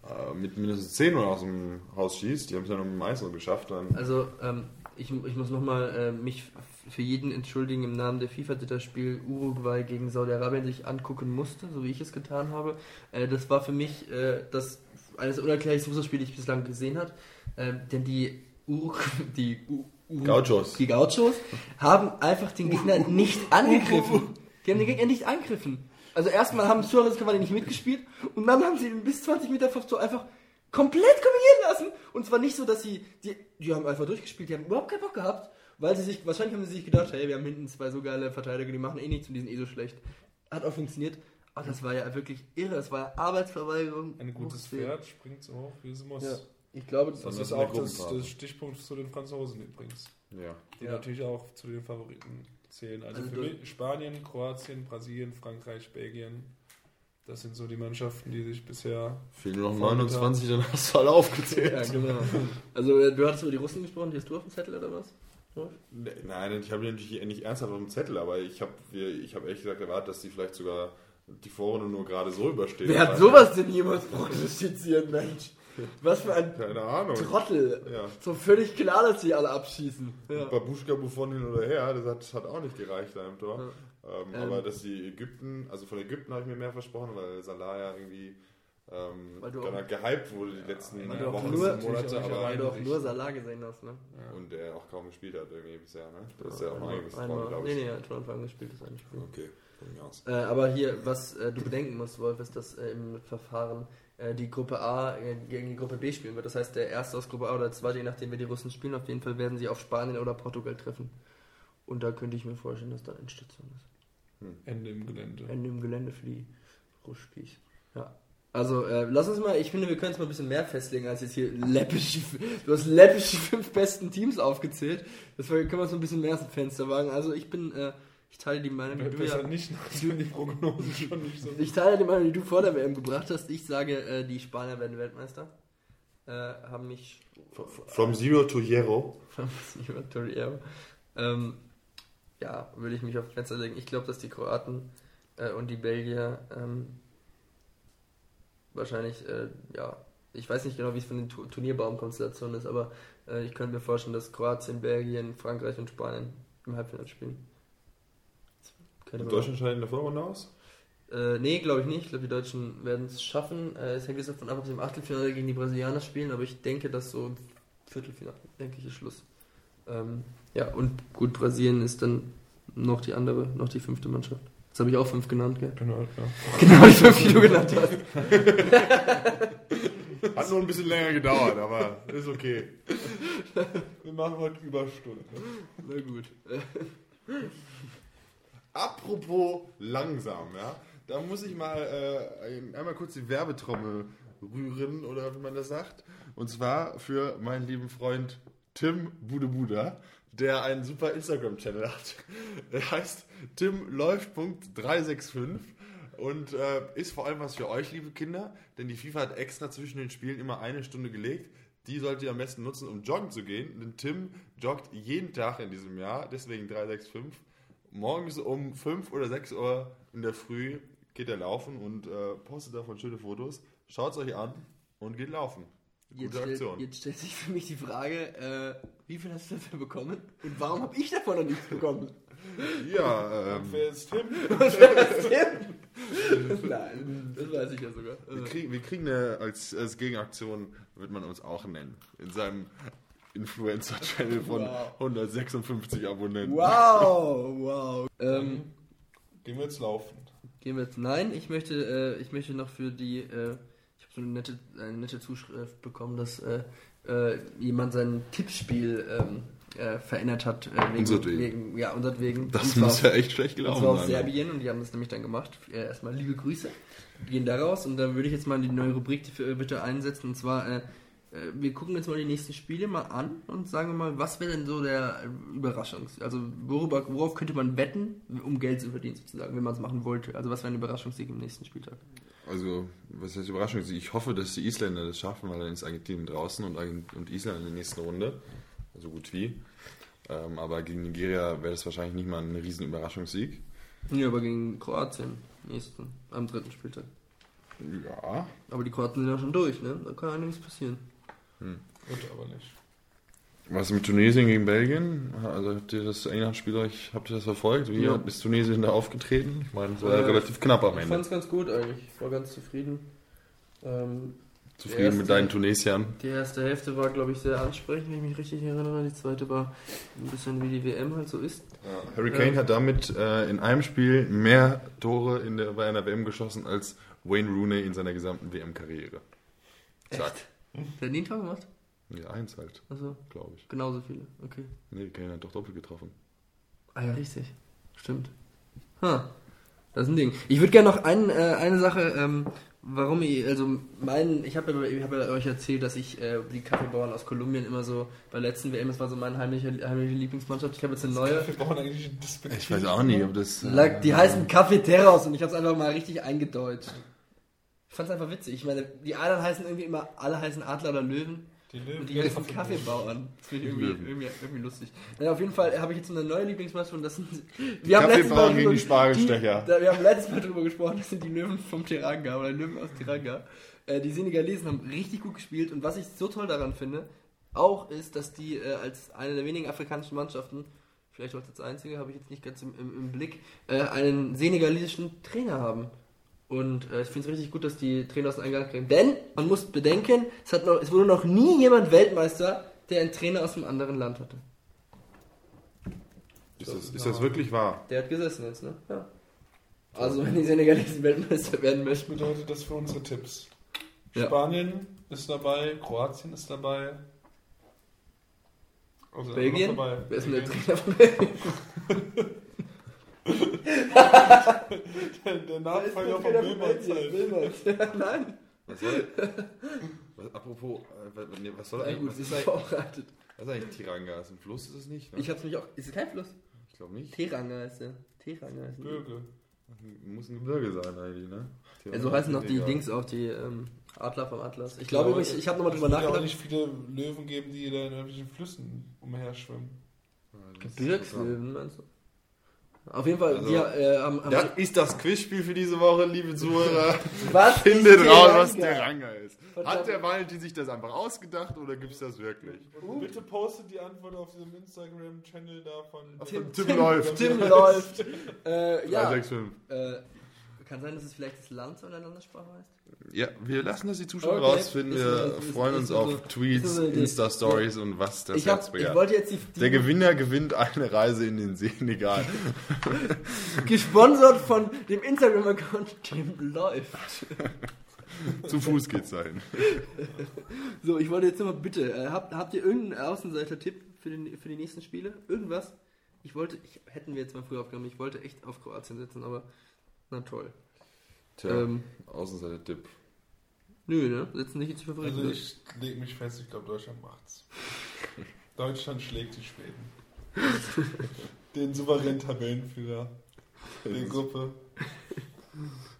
äh, mit mindestens 10 Uhr aus dem Haus schießt. Die haben es ja noch mit dem Eis geschafft. Also, ähm, ich, ich muss nochmal äh, mich für jeden entschuldigen im Namen der FIFA, der das Spiel Uruguay gegen Saudi-Arabien sich angucken musste, so wie ich es getan habe. Äh, das war für mich äh, das eines unerklärlichsten Fußballspiele, die ich bislang gesehen habe. Ähm, denn die Ur die U U Gauchos. die Gauchos haben einfach den Gegner nicht angegriffen. Die haben den Gegner nicht angegriffen. Also erstmal haben Suarez Cavani nicht mitgespielt und dann haben sie ihn bis 20 Meter vor Tor einfach komplett kombinieren lassen. Und zwar nicht so, dass sie, die, die haben einfach durchgespielt, die haben überhaupt keinen Bock gehabt, weil sie sich, wahrscheinlich haben sie sich gedacht, hey, wir haben hinten zwei so geile Verteidiger, die machen eh nichts und die sind eh so schlecht. Hat auch funktioniert. Aber das war ja wirklich irre, es war ja Arbeitsverweigerung. ein gutes. Pferd springt so hoch, wie es muss. Ja. Ich glaube, Das Das ist auch das, das Stichpunkt zu den Franzosen übrigens, ja. die Ja. natürlich auch zu den Favoriten zählen. Also, Also für mich Spanien, Kroatien, Brasilien, Frankreich, Belgien. Das sind so die Mannschaften, die sich bisher. Fehlen nur noch Vormittag. 29, dann hast du alle aufgezählt. ja, genau. Also äh, du hattest über die Russen gesprochen, die hast du auf dem Zettel oder was? Nee, Nein, ich habe die natürlich nicht ernsthaft auf dem Zettel, aber ich habe ich hab ehrlich gesagt erwartet, dass die vielleicht sogar die Vorrunde nur gerade so überstehen. Wer hat sowas denn jemals prognostiziert, Mensch? Was für ein Keine Ahnung. Trottel. Ja. So völlig klar, dass die alle abschießen. Ja. Babuschka Buffon hin oder her, das hat, hat auch nicht gereicht da im Tor. Ähm, Ähm. aber dass die Ägypten, also von Ägypten habe ich mir mehr versprochen, weil Salah ja irgendwie ähm, Weil du dann auch- halt gehypt wurde die letzten weil du Wochen nur- und Monate, auch aber Weil du auch nur Salah gesehen hast, ne? und der auch kaum gespielt hat irgendwie bisher, ne? Das ist ja auch noch einiges glaube Nee, ich. nee, er hat von Anfang an gespielt, das eine Spiel. Okay. Äh, aber hier, was äh, du bedenken musst, Wolf, ist, dass äh, im Verfahren die Gruppe A äh, gegen die Gruppe B spielen wird. Das heißt, der Erste aus Gruppe A oder der Zweite, je nachdem, wer die Russen spielen, auf jeden Fall werden sie auf Spanien oder Portugal treffen. Und da könnte ich mir vorstellen, dass da Endstation ist. Ende im Gelände. Ende im Gelände für die Ruschkis. Ja. Also, äh, lass uns mal, ich finde, wir können es mal ein bisschen mehr festlegen, als jetzt hier läppische, du hast läppische fünf besten Teams aufgezählt. Das können wir uns so ein bisschen mehr aus dem Fenster wagen. Also, ich bin, äh, ich teile die Meinung, die du ja, nicht, die Prognosen schon nicht so. ich teile die Meinung, die du vor der WM gebracht hast. Ich sage, äh, die Spanier werden Weltmeister. Äh, haben mich From Zero to Hero. über Torriero. Ähm, ja, würde ich mich auf Fenster legen. Ich glaube, dass die Kroaten äh, und die Belgier ähm, wahrscheinlich äh, ja, Ich weiß nicht genau, wie es von den Tu- Turnierbaumkonstellationen ist, aber äh, ich könnte mir vorstellen, dass Kroatien, Belgien, Frankreich und Spanien im Halbfinale spielen. Das könnte man- Deutschland scheidet in der Vorrunde aus? Äh, nee, glaube ich nicht. Ich glaube, die Deutschen werden es schaffen. Äh, es hängt jetzt davon ab, ob sie im Achtelfinale gegen die Brasilianer spielen, aber ich denke, dass so im Viertelfinale, denke ich, ist Schluss. Ähm, ja, und gut, Brasilien ist dann noch die andere, noch die fünfte Mannschaft. Jetzt habe ich auch fünf genannt, gell? Genau, ja. Genau die fünf, die du genannt hast. Hat nur ein bisschen länger gedauert, aber ist okay. Wir machen heute Überstunden. Na gut. Apropos langsam, ja. Da muss ich mal äh, einmal kurz die Werbetrommel rühren, oder wie man das sagt. Und zwar für meinen lieben Freund Tim Budebuda, der einen super Instagram-Channel hat. Er heißt timläuft.365 und äh, ist vor allem was für euch, liebe Kinder, denn die FIFA hat extra zwischen den Spielen immer eine Stunde gelegt. Die solltet ihr am besten nutzen, um joggen zu gehen, denn Tim joggt jeden Tag in diesem Jahr, deswegen 365 morgens um 5 oder 6 Uhr in der Früh geht er laufen und äh, postet davon schöne Fotos. Schaut es euch an und geht laufen. Jetzt, Gute stellt- Aktion. jetzt stellt sich für mich die Frage, äh, wie viel hast du dafür bekommen und warum habe ich davon noch nichts bekommen? Ja, ähm, Wer ist Tim? Nein, das weiß ich ja sogar. wir, kriegen, wir kriegen eine, als, als Gegenaktion, wird man uns auch nennen, in seinem Influencer-Channel von Wow. 156 Abonnenten. Wow, wow. Ähm, Gehen wir jetzt laufen. gehen wir jetzt. Nein, ich möchte, äh, ich möchte noch für die. Äh, ich habe so eine nette, eine nette Zuschrift bekommen, dass äh, äh, jemand sein Tippspiel ähm, äh, verändert hat. Äh, wegen, Unsertwegen. Wegen, ja, unsertwegen. Das muss ja echt schlecht gelaufen zwar aus sein. Serbien und die haben das nämlich dann gemacht. Erstmal liebe Grüße. Die gehen da raus und dann würde ich jetzt mal die neue Rubrik bitte einsetzen. Und zwar, wir gucken jetzt mal die nächsten Spiele mal an und sagen mal, was wäre denn so der äh, Überraschungs... Also worüber, worauf könnte man wetten, um Geld zu verdienen sozusagen, wenn man es machen wollte? Also was wäre ein Überraschungssieg im nächsten Spieltag? Also, was heißt Überraschung? Ich hoffe, dass die Isländer das schaffen, weil dann ist Argentinien draußen und, und Island in der nächsten Runde. So gut wie. Ähm, aber gegen Nigeria wäre das wahrscheinlich nicht mal ein riesen Überraschungssieg. Ja, aber gegen Kroatien nächsten, am dritten Spieltag. Ja. Aber die Kroaten sind ja schon durch, ne? Da kann einiges passieren. Wird aber nicht. Was mit Tunesien gegen Belgien? Also habt ihr das England-Spiel euch, habt ihr das verfolgt? Wie Ja. ist Tunesien da aufgetreten? Ich meine, es war Äh, relativ knapp am Ich Ende. fand es ganz gut eigentlich. Ich war ganz zufrieden. Ähm, Zufrieden erste- mit deinen Tunesiern? Die erste Hälfte war, glaube ich, sehr ansprechend, wenn ich mich richtig erinnere. Die zweite war ein bisschen wie die WM halt so ist. Harry Kane Ja. hat damit äh, in einem Spiel mehr Tore in der, bei einer WM geschossen als Wayne Rooney in seiner gesamten WM-Karriere. Zack. Der hat nie ein Tor gemacht? Ja, eins halt, Also glaube ich. genauso viele. Okay. Nee, Kane hat doch doppelt getroffen. Ah ja, richtig. Stimmt. Ha. Das ist ein Ding. Ich würde gerne noch ein, äh, eine Sache, ähm, warum ich, also mein, ich habe ja, ich hab ja euch erzählt, dass ich äh, die Kaffeebauern aus Kolumbien immer so bei letzten WM, das war so meine heimliche, heimliche Lieblingsmannschaft. Ich habe jetzt eine neue. Brauchen eigentlich. Ich weiß auch nicht, ob das. Lag- Die heißen Cafeteros und ich habe es einfach mal richtig eingedeutscht. Ich fand es einfach witzig. Ich meine, die anderen heißen irgendwie immer, alle heißen Adler oder Löwen. Die Löwen. Und die heißen Kaffeebauern. Das finde ich irgendwie, Löwen. irgendwie, irgendwie lustig. Na, auf jeden Fall habe ich jetzt eine neue Lieblingsmannschaft und das sind. Wir haben letztes Mal gegen die Spargelstecher. die- da- Wir haben letztes Mal drüber gesprochen, das sind die Löwen vom Tiranga oder Löwen aus Tiranga. Äh, die Senegalesen haben richtig gut gespielt und was ich so toll daran finde, auch ist, dass die äh, als eine der wenigen afrikanischen Mannschaften, vielleicht auch als einzige, habe ich jetzt nicht ganz im, im, im Blick, äh, einen senegalesischen Trainer haben. Und äh, ich finde es richtig gut, dass die Trainer aus dem Eingang kriegen. Denn man muss bedenken, es, hat noch, es wurde noch nie jemand Weltmeister, der einen Trainer aus einem anderen Land hatte. Ist das, ist das wirklich wahr? Der hat gesessen jetzt, ne? Ja. Also wenn die Senegalesen Weltmeister werden Was möchten. bedeutet das für unsere Tipps? Ja. Spanien ist dabei, Kroatien ist dabei. Also Belgien? dabei. Wer ist denn der. Trainer von Belgien? Der, der Nachfolger von Wilmots halt. Wilmots. Ja, nein. Was soll. Was, apropos, äh, was, nee, was soll Ja, eigentlich. gut, Was ist ist eigentlich, vorbereitet. was ist eigentlich Tiranga? Ist ein Fluss, ist es nicht? Ne? Ich hab's mich auch. Ist es kein Fluss? ich glaube nicht. Teranga ist der. Teranga ist der. Böge. Muss ein Gebirge sein, eigentlich, ne? Ja, so heißen noch die Egal. Dings auch, die ähm, Adler vom Atlas. Ich glaube übrigens, ich habe nochmal es drüber wird ja auch nachgedacht. nicht viele Löwen geben, die da in irgendwelchen Flüssen umher schwimmen. Ja, Gebirgslöwen, meinst du? Auf jeden Fall, Also, wir äh, haben, haben Das ist das Quizspiel für diese Woche, liebe Zuhörer. was Findet ist raus, was der Ranga ist. Hat der Valentin sich das einfach ausgedacht oder gibt es das wirklich? Bitte postet die Antwort auf diesem Instagram-Channel da von Tim, Tim läuft. Tim läuft. Äh, ja, 365. äh, kann sein, dass es vielleicht das Land so in einer Landessprache heißt. Ja, wir lassen das die Zuschauer Okay. rausfinden. Wir ist- freuen ist uns auf Tweets. Insta-Stories und was das Ich, hab, ich wollte jetzt die, die Der Gewinner gewinnt eine Reise in den Senegal. gesponsert von dem Instagram-Account Tim läuft. Zu Fuß geht's dahin. So, ich wollte jetzt nochmal bitte, äh, habt, habt ihr irgendeinen Außenseiter-Tipp für, den, für die nächsten Spiele? Irgendwas? Ich wollte, ich, hätten wir jetzt mal früher aufgenommen, ich wollte echt auf Kroatien setzen, aber na toll. Tja, Ähm, Außenseiter-Tipp. nö, ne? Setzen nicht die Favoriten Also ich lege mich fest, ich glaube Deutschland macht's. Deutschland schlägt die Schweden. Den souveränen Tabellenführer der Gruppe.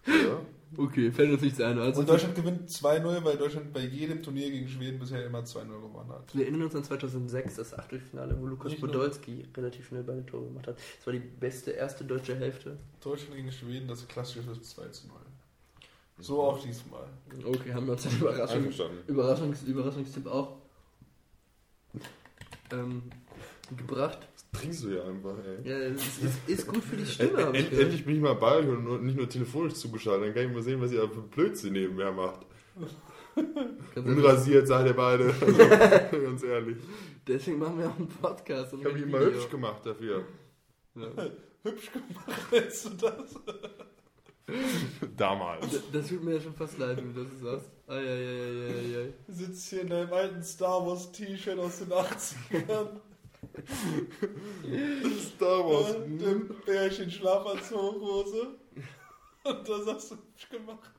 Ja. Okay, fällt uns nichts ein. Also, Und Deutschland gewinnt 2-0, weil Deutschland bei jedem Turnier gegen Schweden bisher immer 2-0 gewonnen hat. wir erinnern uns an 2006, das Achtelfinale, wo Lukas Podolski relativ schnell beide Tore gemacht hat. Das war die beste erste deutsche Hälfte. Deutschland gegen Schweden, das klassische 2 zu 0. So auch diesmal. Okay, haben wir uns eine Überraschung. Überraschungs, Überraschungstipp auch ähm, gebracht. Das trinkst du ja einfach, ey. Ja, es ist, ist gut für die Stimme, ich End, endlich bin ich mal bei euch und nicht nur telefonisch zugeschaltet. Dann kann ich mal sehen, was ihr für Blödsinn nebenher macht. Ganz ehrlich. Unrasiert seid ihr beide. Also, ganz ehrlich. Deswegen machen wir auch einen Podcast. und Ich habe immer Video. hübsch gemacht dafür. Ja. Hübsch gemacht, weißt du das? Damals. D- Das tut mir ja schon fast leid, wie du das sagst. Eieieiei. Du sitzt hier in deinem alten Star Wars T-Shirt aus den 80ern. Star Wars. Und dem Bärchen Schlafanzughose. Und da sagst du hübsch gemacht.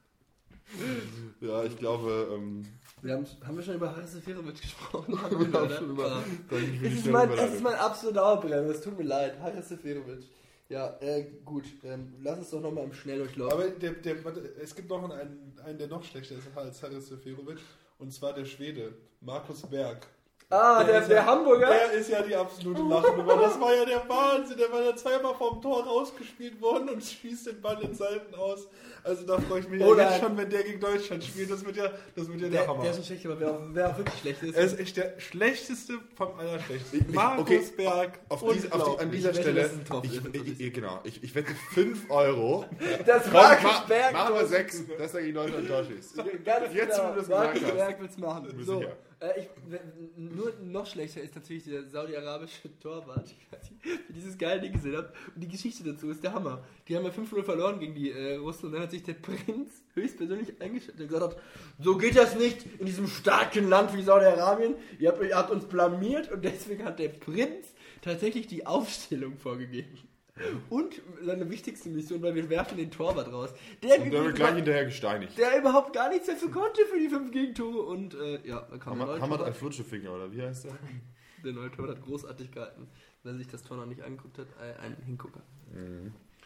Ja, ich glaube, ähm, Wir haben, haben wir schon über Haris Seferovic gesprochen? Wir haben schon über- Ah. danke für die Es ist, mein, es Überleitung. ist mein absoluter Dauerbrenner, es tut mir leid. Haris Seferovic. Ja, äh, gut. Ähm, lass uns doch nochmal im Schnelldurchlauf. Aber der, der, warte, es gibt noch einen, einen, der noch schlechter ist als Haris Seferovic. Und zwar der Schwede, Markus Berg. Ah, der, ist der ja, Hamburger? Der ist ja die absolute Lachnummer. Das war ja der Wahnsinn. Der war ja zweimal vom Tor rausgespielt worden und schießt den Ball in Seiten aus. Also da freue ich mich Oh ja jetzt schon, wenn der gegen Deutschland spielt. Das wird ja, das wird ja der, der, Hammer. der ist nicht schlecht, aber wer auch, wer auch wirklich schlecht ist. er ist echt der schlechteste vom Allerschlechtesten. Ich- Markus okay, Berg. Auf, diese, auf die, an dieser Ich Stelle, ein ich, ich, genau, ich, ich wette 5 Euro. das Markus ma- Berg. machen wir 6, dass er gegen Deutschland Tor schießt. Ganz Jetzt, genau. wo du das Markus. Berg wird's machen. So, sicher. Äh, ich, nur noch schlechter ist natürlich der saudi-arabische Torwart. Ich weiß nicht, ihr dieses geile Ding gesehen habt. Und die Geschichte dazu ist der Hammer. Die haben ja 5-0 verloren gegen die äh, Russen und dann hat sich der Prinz höchstpersönlich eingeschaltet und gesagt hat, so geht das nicht in diesem starken Land wie Saudi-Arabien. Ihr ihr habt uns blamiert und deswegen hat der Prinz tatsächlich die Aufstellung vorgegeben. Und seine wichtigste Mission, weil wir werfen den Torwart raus. Der, Und der wird gleich hinterher gesteinigt. der überhaupt gar nichts dafür konnte für die fünf Gegentore und äh, ja, da kam ein neuer Hamad Hamad Torwart. Al-Flutschefinger, oder wie heißt der? Der neue Torwart hat großartig gehalten. Wer sich das Tor noch nicht angeguckt hat, äh, ein Hingucker.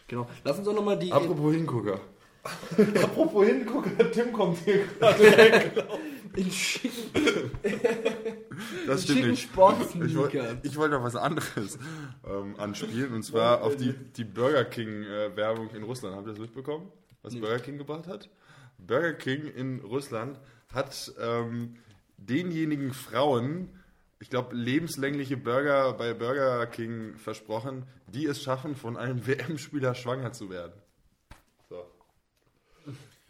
Genau. Lass uns doch nochmal die. Apropos Hingucker. Apropos hingucken, Tim kommt hier gerade. In schicken, Das stimmt schicken nicht. Ich wollte ich wollte noch was anderes ähm, anspielen und zwar auf die, die Burger King äh, Werbung in Russland. Habt ihr das mitbekommen, was Nee. Burger King gebracht hat? Burger King in Russland hat ähm, denjenigen Frauen, ich glaube, lebenslängliche Burger bei Burger King versprochen, die es schaffen, von einem WM-Spieler schwanger zu werden.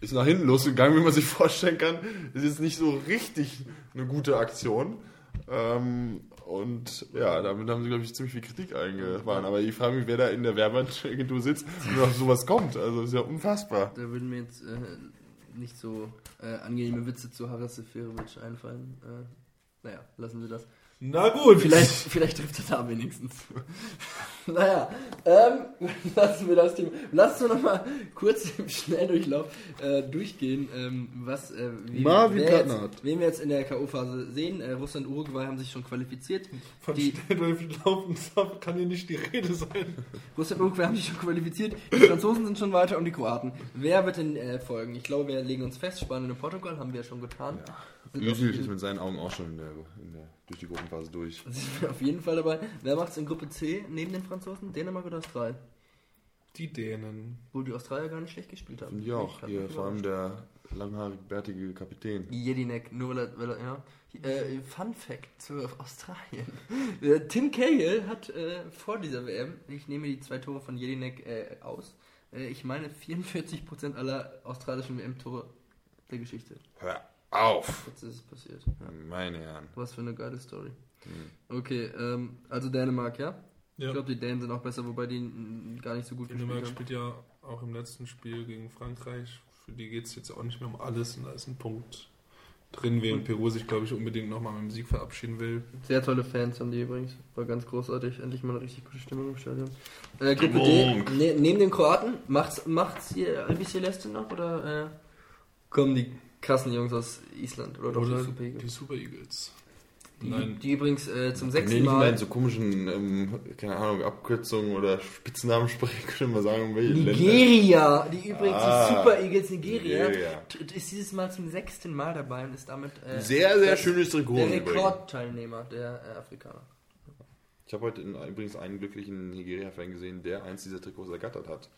Ist nach hinten losgegangen, wie man sich vorstellen kann. Ist jetzt nicht so richtig eine gute Aktion. Ähm, und ja, damit haben sie, glaube ich, ziemlich viel Kritik eingefahren. Aber ich frage mich, wer da in der Werbeagentur sitzt und auf sowas kommt. Also, das ist ja unfassbar. Da würden mir jetzt äh, nicht so äh, angenehme Witze zu Haris Seferovic einfallen. Äh, naja, lassen wir das. Na gut. Vielleicht, vielleicht trifft er da wenigstens. naja, ähm, lassen wir das Thema. Lass uns noch mal kurz im Schnelldurchlauf äh, durchgehen, ähm, was äh, wie, Marvin wer jetzt, wen wir jetzt in der K.O.-Phase sehen. Äh, Russland und Uruguay haben sich schon qualifiziert. Von Die- Schnelldurchlaufen kann hier nicht die Rede sein. Russland und Uruguay haben sich schon qualifiziert. Die Franzosen sind schon weiter und die Kroaten. Wer wird denn äh, folgen? Ich glaube, wir legen uns fest. Spanien und Portugal haben wir ja schon getan. Und Özil ist mit seinen Augen auch schon in der, in der, durch die Gruppenphase durch. Sind wir auf jeden Fall dabei. Wer macht es in Gruppe C neben den Franzosen? Dänemark oder Australien? Die Dänen. Wo die Australier gar nicht schlecht gespielt haben. Ich auch. Hier, vor allem der langhaarig bärtige Kapitän. Jedinek, nur weil er, weil er ja. Äh, Fun Fact zu Australien. Äh, Tim Cahill hat äh, vor dieser WM, ich nehme die zwei Tore von Jedinek äh, aus, äh, ich meine 44% aller australischen WM-Tore der Geschichte. Hör auf! Jetzt ist es passiert. Ja. Meine Herren. Was für eine geile Story. Hm. Okay, ähm, also Dänemark, ja? Ich Ja. glaube, die Dänen sind auch besser, wobei die gar nicht so gut Dänemark gespielt haben. spielt ja auch im letzten Spiel gegen Frankreich. Für die geht es jetzt auch nicht mehr um alles und da ist ein Punkt drin, während Peru sich, glaube ich, unbedingt nochmal mit dem Sieg verabschieden will. Sehr tolle Fans haben die übrigens. War ganz großartig. Endlich mal eine richtig gute Stimmung im Stadion. Äh, Gruppe. D. Ne, neben den Kroaten, macht's, macht's hier Albi Celeste noch oder äh, kommen die krassen Jungs aus Island oder doch Oder die Super Eagles? die Super Eagles. Die, Nein, die übrigens äh, zum Nee, sechsten nicht mal Mal. in so komischen, ähm, keine Ahnung, Abkürzungen oder Spitznamen sprechen, können wir sagen, um welche Länder. Nigeria! Die übrigens Ah, die Super Eagles Nigeria, Nigeria. ist dieses Mal zum sechsten Mal dabei und ist damit äh, Sehr, sehr der- schönes Trikot. der. Rekordteilnehmer der äh, Afrikaner. Ich habe heute in, übrigens einen glücklichen Nigeria-Fan gesehen, der eins dieser Trikots ergattert hat.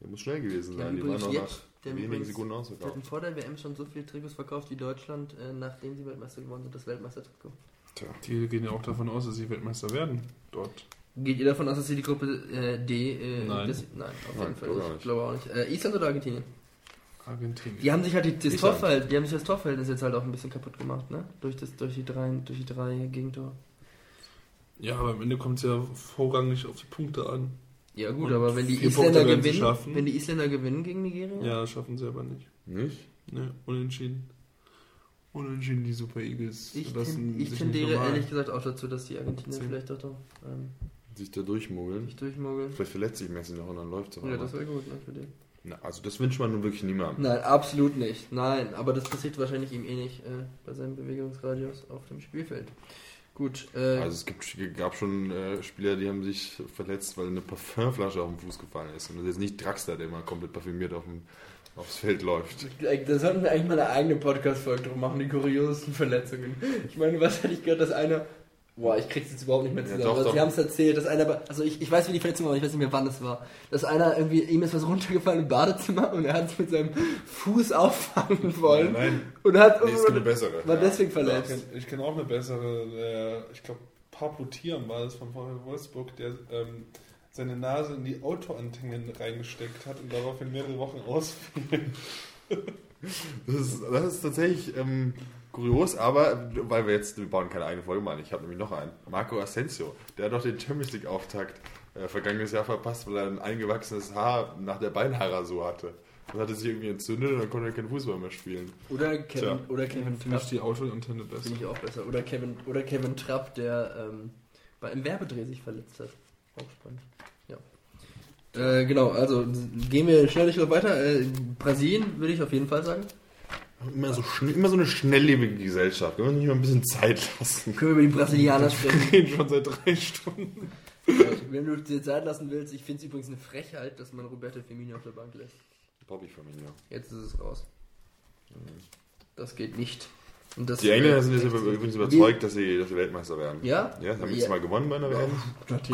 Der muss schnell gewesen Der sein. Die übrigens waren noch jetzt- der nach wenigen übrigens- Sekunden Wir ausverkauft. hatten vor der WM schon so viele Trikots verkauft wie Deutschland, äh, nachdem sie Weltmeister geworden sind, das Weltmeistertrikot. Tja. die gehen ja auch davon aus, dass sie Weltmeister werden dort. Geht ihr davon aus, dass sie die Gruppe äh, D. Äh, Nein. Das, nein, auf Nein, jeden Fall. auch Ich nicht. glaube auch nicht. Äh, Island oder Argentinien? Argentinien. Die haben sich halt die, das. Torverhältnis, die haben sich das Torverhältnis jetzt halt auch ein bisschen kaputt gemacht, ne? Durch, das, durch, die, drei, durch die drei Gegentore. Ja, aber am Ende kommt es ja vorrangig auf die Punkte an. Ja gut, Und aber wenn die Isländer gewinnen, schaffen. wenn die Isländer gewinnen gegen Nigeria, Ja, schaffen sie aber nicht. Nicht? Ne, unentschieden. Unentschieden die Super Eagles. ich, ten, ich sich tendiere nicht normal- ehrlich gesagt auch dazu, dass die Argentinier vielleicht doch noch ähm, Sich da durchmogeln. nicht durchmogeln. Vielleicht verletzt sich Messi noch und dann läuft es Ja, das wäre gut, ne, für den. Na, Also das wünscht man nun wirklich niemandem. Nein, absolut nicht. Nein, aber das passiert wahrscheinlich ihm eh nicht äh, bei seinem Bewegungsradius auf dem Spielfeld. Gut, äh, Also es gibt, gab schon äh, Spieler, die haben sich verletzt, weil eine Parfümflasche auf den Fuß gefallen ist. Und das ist jetzt nicht Draxler, der mal komplett parfümiert auf dem, aufs Feld läuft. da sollten wir eigentlich mal eine eigene Podcast-Folge drum machen, die kuriosesten Verletzungen. Ich meine, was hätte ich gehört, dass einer. Boah, ich krieg's jetzt überhaupt nicht mehr Ja, zusammen. doch, aber doch. Sie haben es erzählt, dass einer. Also ich, ich weiß, wie die Verletzung war, aber ich weiß nicht mehr, wann es war. Dass einer irgendwie, ihm ist was runtergefallen im Badezimmer und er hat es mit seinem Fuß auffangen wollen. Nein, Und hat Nee, es gibt eine bessere. war Ja. deswegen ich verletzt. kenn- ich kenne auch eine bessere. Der, ich glaube, Pablo Thiam war das von VfL Wolfsburg, der ähm, seine Nase in die Autoantennen reingesteckt hat und daraufhin mehrere Wochen ausfiel. Das ist, das ist tatsächlich ähm, kurios, aber weil wir jetzt, wir bauen keine eigene Folge mal an. Ich habe nämlich noch einen. Marco Asensio, der hat doch den Champions League Auftakt äh, vergangenes Jahr verpasst, weil er ein eingewachsenes Haar nach der Beinhaarrasur hatte. Das hatte sich irgendwie entzündet und dann konnte er keinen Fußball mehr spielen. Oder Kevin, Tja. oder Kevin Finde ich Trapp. die Autoantenne besser. Finde ich auch besser. Oder Kevin, oder Kevin Trapp, der ähm, bei einem Werbedreh sich verletzt hat. Auch spannend. Ja. Äh, genau, also gehen wir schnell noch weiter. Äh, Brasilien würde ich auf jeden Fall sagen. Immer so, immer so eine schnelllebige Gesellschaft. Wir müssen nicht mal ein bisschen Zeit lassen. Können wir über die Brasilianer sprechen? Wir reden schon seit drei Stunden. Wenn du dir Zeit lassen willst, ich finde es übrigens eine Frechheit, dass man Roberto Firmino auf der Bank lässt. Bobby Firmino. Jetzt ist es raus. Das geht nicht. Die Engländer sind jetzt übrigens überzeugt, dass sie, dass sie Weltmeister werden. Ja? Ja, haben Ja. jetzt mal gewonnen bei einer WM.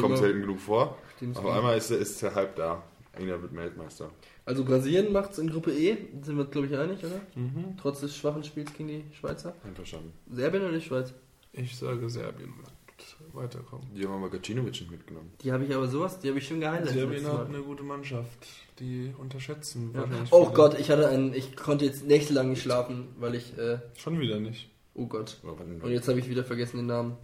Kommt selten genug vor. Aber einmal ist, ist der Hype da. England wird Weltmeister. Also Brasilien macht es in Gruppe E, sind wir glaube ich einig, oder? Mhm. Trotz des schwachen Spiels gegen die Schweizer. Einverstanden. Serbien oder die Schweiz? Ich sage, Serbien wird weiterkommen. Die haben aber Gacinovic nicht mitgenommen. Die habe ich aber sowas, die habe ich schon geheilt. Serbien hat eine gute Mannschaft. Die unterschätzen Ja. wahrscheinlich Oh viele. Gott, ich hatte einen, ich konnte jetzt nächtelang nicht schlafen, weil ich, äh, Schon wieder nicht. oh Gott. Wann- Und jetzt habe ich wieder vergessen den Namen.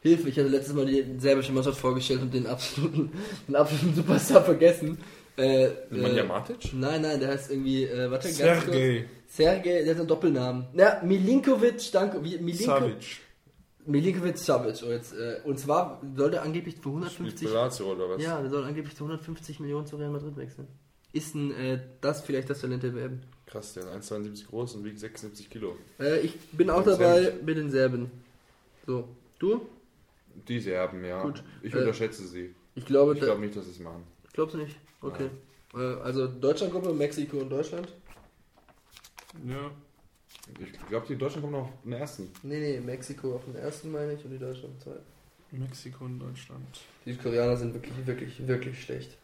Hilfe, ich hatte letztes Mal die serbische Mannschaft vorgestellt und den absoluten, den absoluten Superstar vergessen. Äh, äh, Matic? Nein, nein, der heißt irgendwie, äh, warte, ganz kurz. Sergej Sergej, der hat einen Doppelnamen. Ja, Milinkovic, danke, wie- Milinko, Savic. Milinkovic Savic. Oh, jetzt, äh, und zwar sollte angeblich für Spielt 150 für Lazio oder was? Ja, der soll angeblich zu 150 Millionen zu Real Madrid wechseln. Ist ein, äh, das vielleicht das Talent der WM? Krass, der ist 1,72 groß und wiegt 76 Kilo. Äh, ich bin auch Und dabei mit den Serben. So, du? Die Serben, ja. Gut. Ich Äh, unterschätze sie. Ich glaube, Ich glaube nicht, dass sie es machen. glaubst du nicht? Okay. Äh, also Deutschlandgruppe, Mexiko und Deutschland? Ja. Ich glaube, die Deutschen kommen noch auf den ersten. Nee, nee, Mexiko auf den ersten meine ich und die Deutschen auf den zweiten. Mexiko und Deutschland. Die Koreaner sind wirklich, wirklich, wirklich schlecht.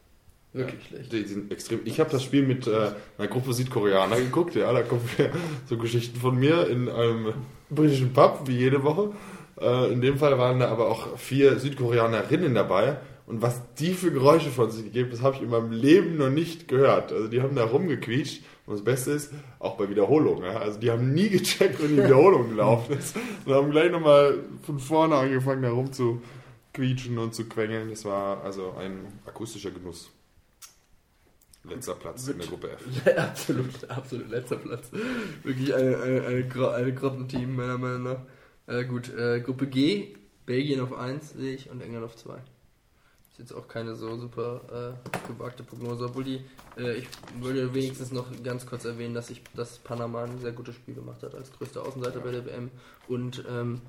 Wirklich schlecht. Die sind extrem. Ich habe das Spiel mit äh, einer Gruppe Südkoreaner geguckt, ja, da kommen so Geschichten von mir in einem britischen Pub, wie jede Woche. Äh, in dem Fall waren da aber auch vier Südkoreanerinnen dabei. Und was die für Geräusche von sich gegeben, das habe ich in meinem Leben noch nicht gehört. Also die haben da rumgequietscht. Und das Beste ist, auch bei Wiederholungen. Also die haben nie gecheckt, wenn die Wiederholung gelaufen ist. Und haben gleich nochmal von vorne angefangen, da rum und zu quengeln. Das war also ein akustischer Genuss. Letzter Platz in der Gruppe F. absolut, absolut letzter Platz. Wirklich eine, eine, eine, eine Grottenteam, meiner Meinung nach. Äh, gut, äh, Gruppe G, Belgien auf 1 sehe ich und England auf 2. Ist jetzt auch keine so super äh, gewagte Prognose, obwohl die, äh, ich würde wenigstens noch ganz kurz erwähnen, dass ich, dass Panama ein sehr gutes Spiel gemacht hat als größter Außenseiter bei der WM und ähm,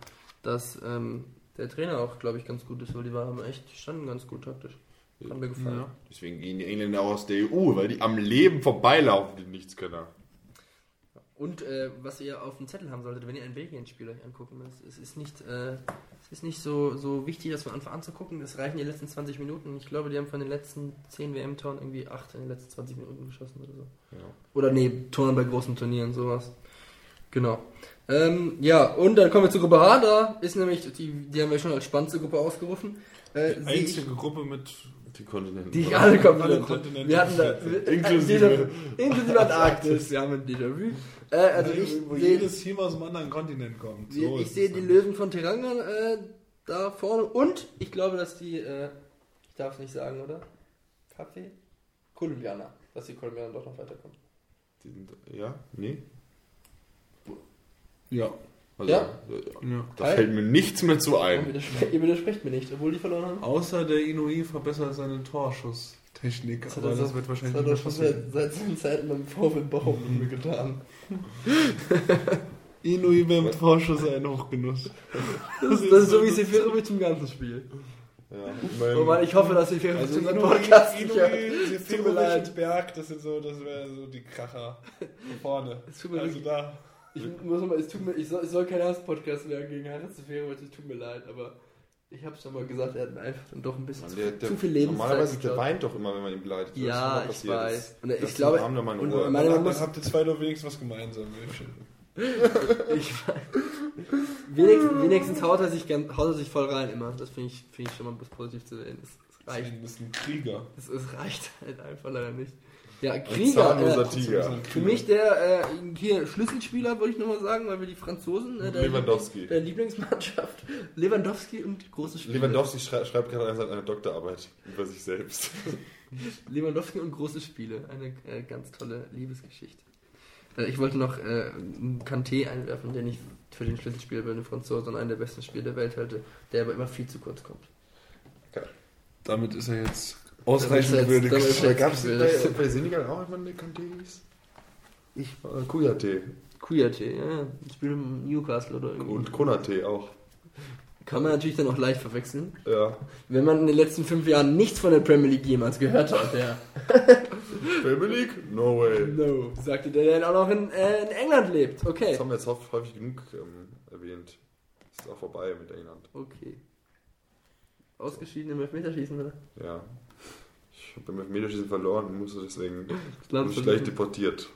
dass ähm, der Trainer auch, glaube ich, ganz gut ist, weil die waren echt, die standen ganz gut taktisch. Hat mir gefallen. Ja. Deswegen gehen die Engländer auch aus der EU, weil die am Leben vorbeilaufen, die Nichtskönner. Und äh, was ihr auf dem Zettel haben solltet, wenn ihr ein Belgien-Spiel euch angucken müsst, es ist nicht, äh, es ist nicht so, so wichtig, das von Anfang an zu gucken. Es reichen die letzten 20 Minuten. Ich glaube, die haben von den letzten 10 WM-Toren irgendwie 8 in den letzten 20 Minuten geschossen oder so. Ja. Oder nee, Toren bei großen Turnieren, sowas. Genau. Ähm, ja, und dann kommen wir zur Gruppe H. Da ist nämlich, die, die haben wir schon als spannendste Gruppe ausgerufen. Äh, ich- Einzige Gruppe mit Die Kontinente. Die alle kommen Alle wieder. Kontinente Wir hatten da wir- Inklusive- inklusive Antarktis. Wir haben ein Déjà-vu. Äh, also ich wo sehe jedes Team aus einem anderen Kontinent kommt. So ich sehe die dann. Löwen von Teranga äh, da vorne und ich glaube, dass die, äh, ich darf es nicht sagen, oder? Kaffee? Kolumbianer. Dass die Kolumbianer doch noch weiterkommen. Die sind, ja? Nee? Ja. Also, Ja? ja. Da fällt mir nichts mehr zu Ihr ein. ihr widersprecht mir nicht, obwohl die verloren haben. Außer der Inui verbessert seine Torschusstechnik. Das aber er das so- wird wahrscheinlich Das hat er schon seit, seit seinen Zeiten beim VfL Bochum getan. Inui beim Torschuss ein Hochgenuss. Das, das ist so wie Seferovic im ganzen Spiel. Ja, Oh Mann, ich hoffe, dass Seferovic Also unseren Podcast. Inui, Seferovic und Berg, das sind so, das wäre so die Kracher vorne. Also da. Ich muss mal, es tut mir, ich soll, ich soll kein Hass-Podcast werden gegen Haris Seferovic, es tut mir leid, aber ich habe schon mal gesagt, er hat einfach dann doch ein bisschen Mann, der, zu, der, zu viel Lebenszeit Normalerweise der weint doch immer, wenn man ihn beleidigt. Das ist Ja, immer ich weiß. Und ich glaube, und Ruhe. meine, man Dann muss, habt ihr zwei doch wenigstens was gemeinsam. ich, wenigstens, wenigstens haut er sich gern, haut er sich voll rein immer. Das finde ich, finde ich schon mal positiv zu sehen. Es reicht, Das ist ein Krieger. es, es reicht halt einfach leider nicht. Ja, Krieger. Äh, Tiger. für mich der äh, hier Schlüsselspieler, wollte ich nochmal sagen, weil wir die Franzosen, äh, der, Lewandowski. der Lieblingsmannschaft, Lewandowski und große Spiele. Lewandowski schrei schreibt gerade eine, eine Doktorarbeit über sich selbst. Lewandowski und große Spiele. Eine äh, ganz tolle Liebesgeschichte. Äh, ich wollte noch äh, Kanté einwerfen, den ich für den Schlüsselspieler bei den Franzosen einen der besten Spiele der Welt halte, der aber immer viel zu kurz kommt. Damit ist er jetzt ausreichend jetzt- würdig. damit ist jetzt- Gab es bei, bei Senegal auch der Kanté hieß? Ich war Kouyaté. Kouyaté, ja, spielt im Newcastle oder irgendwie. Und Konaté auch. Kann man natürlich dann auch leicht verwechseln. Ja. Wenn man in den letzten fünf Jahren nichts von der Premier League jemals gehört hat, ja. Premier League? No way. No, sagte der, der auch noch in, äh, in England lebt. Okay. Das haben wir jetzt häufig häufig genug ähm, erwähnt. Ist auch vorbei mit England. Okay. Ausgeschieden im Elfmeterschießen, oder? Ja. Ich habe beim Elfmeterschießen verloren und musste deswegen Das Land bin ich gleich deportiert.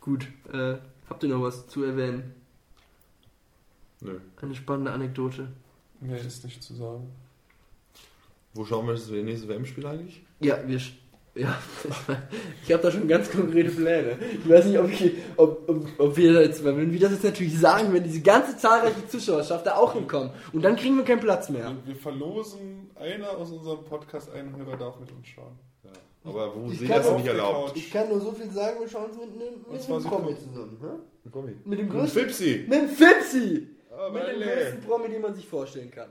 Gut, äh, habt ihr noch was zu erwähnen? Nö. Eine spannende Anekdote. Mehr ist nicht zu sagen. Wo schauen wir das nächste WM-Spiel eigentlich? Ja, wir. Ja, ich habe da schon ganz konkrete Pläne. Ich weiß nicht, ob, ich, ob, ob, ob wir jetzt, wenn wir das jetzt natürlich sagen, wenn diese ganze zahlreiche Zuschauerschaft da auch hinkommt und dann kriegen wir keinen Platz mehr. Wir, wir verlosen, einer aus unserem Podcast, einen Hörer darf mit uns schauen. Ja. Aber wo Ich sie das nicht erlaubt? Ich kann nur so viel sagen, wir schauen uns mit, einem- mit Promi zusammen. Hä? Mit dem größten. Fipsi. Mit dem Fipsi! Aber Mit dem größten Promi, den man sich vorstellen kann.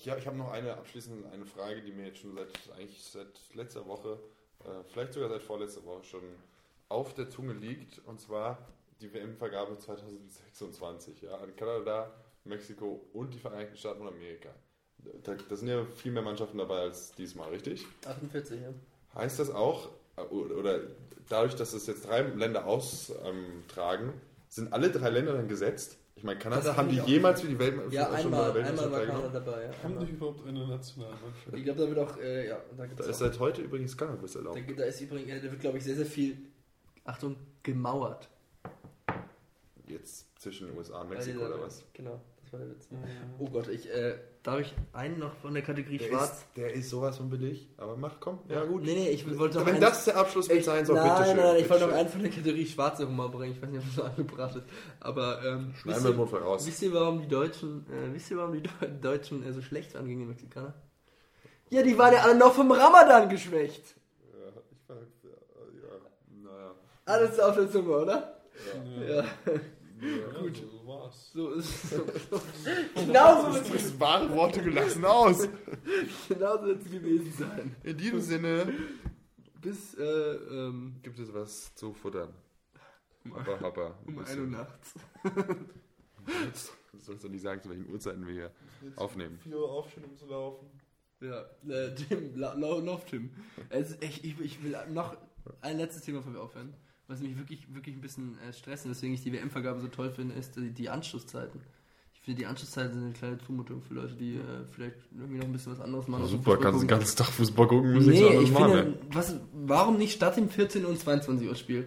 Ich, ja, ich habe noch eine abschließend eine Frage, die mir jetzt schon seit eigentlich seit letzter Woche, äh, vielleicht sogar seit vorletzter Woche schon auf der Zunge liegt. Und zwar die WM-Vergabe 2026 ja, an Kanada, Mexiko und die Vereinigten Staaten und Amerika. Da, da sind ja viel mehr Mannschaften dabei als diesmal, richtig? 48, ja. Heißt das auch, äh, oder dadurch, dass es jetzt drei Länder austragen, sind alle drei Länder dann gesetzt? Ich meine, Kanada, Das haben die jemals für die Welt Ja, schon einmal, bei der einmal war Weltmeisterschaft Kanada dabei. Ja. Haben die überhaupt eine Nationalmannschaft? Ich glaube, da wird auch, äh, ja, da gibt Da es ist seit heute übrigens Cannabis da, erlaubt. da ist übrigens, da wird, glaube ich, sehr, sehr viel, Achtung, gemauert. Jetzt zwischen den USA und Mexiko oder was? Genau, das war der Witz. Oh Gott, ich, äh, darf ich einen noch von der Kategorie Der Schwarz? ist, der ist sowas von billig, aber mach, komm. Ja, gut. Nee, nee, ich wollte noch Wenn einen- das der Abschluss mit sein soll, nein, bitteschön. nein, nein, ich wollte noch einen von der Kategorie schwarzer Humor bringen. Ich weiß nicht, ob das so angebracht ist. Aber ähm, wisst, wir ihr, raus. wisst ihr, warum die Deutschen, äh, wisst ihr, warum die Deu- Deutschen äh, so schlecht waren gegen die Mexikaner? Ja, die waren ja alle noch vom Ramadan geschwächt. Ja, ich war, ja, ja, naja. Alles auf der Zunge, oder? Ja. Ja, Ja, gut. So war's. so ist es. So. genau so wird es Das wahre Worte gelassen aus. genau so wird's gewesen sein. In diesem Sinne Bis äh, ähm, gibt es was zu futtern. Aber, aber. um 1 Uhr nachts. Du sollst doch nicht sagen, zu welchen Uhrzeiten wir hier aufnehmen. 4 Uhr aufstehen, um zu laufen. Ja, äh, Tim, la- la- lauf Tim. Es ist echt, ich, ich will noch ein letztes Thema von mir aufhören, was mich wirklich, wirklich ein bisschen äh, stresst und weswegen ich die WM-Vergabe so toll finde, ist die, die Anschlusszeiten. Ich finde, die Anschlusszeiten sind eine kleine Zumutung für Leute, die äh, vielleicht irgendwie noch ein bisschen was anderes machen. als Super, kannst den gucken. ganzen Tag Fußball gucken, müssen nichts Nee, anderes ich machen. finde, was, warum nicht statt dem 14 und 22 Uhr Spiel?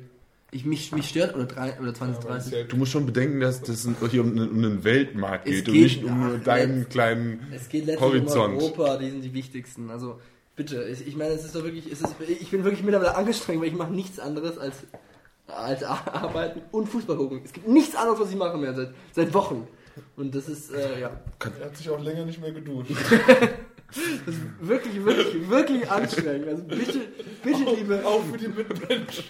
Ich, mich, mich stört, oder, oder 20, 30. Du musst schon bedenken, dass das hier um, einen- um einen Weltmarkt Es geht und geht- nicht um nur ach, deinen letzt- kleinen. Es geht letztlich Horizont. um Europa, die sind die wichtigsten. Also bitte, ich, ich meine, es ist doch wirklich, es ist, ich bin wirklich mittlerweile angestrengt, weil ich mache nichts anderes als, als arbeiten und Fußball gucken. Es gibt nichts anderes, was ich mache mehr seit, seit Wochen. Und das ist, äh, ja, Er hat sich auch länger nicht mehr geduscht. das ist wirklich, wirklich, wirklich anstrengend. Also bitte, bitte, liebe, Auch für die Mitmenschen.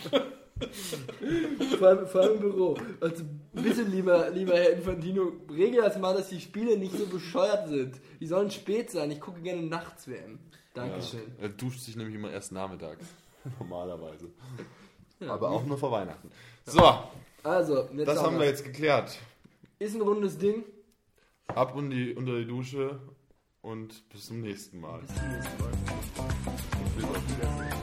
vor allem, vor allem im Büro. Also bitte, lieber, lieber Herr Infantino, regel das mal, dass die Spiele nicht so bescheuert sind. Die sollen spät sein. Ich gucke gerne nachts WM. Dankeschön. Er duscht sich nämlich immer erst nachmittags. Normalerweise. Aber auch nur vor Weihnachten. So, Also, jetzt das haben wir jetzt geklärt. Ist ein rundes Ding. Ab und die, unter die Dusche und bis zum nächsten Mal. Bis zum nächsten Mal. Bis auf Wiedersehen.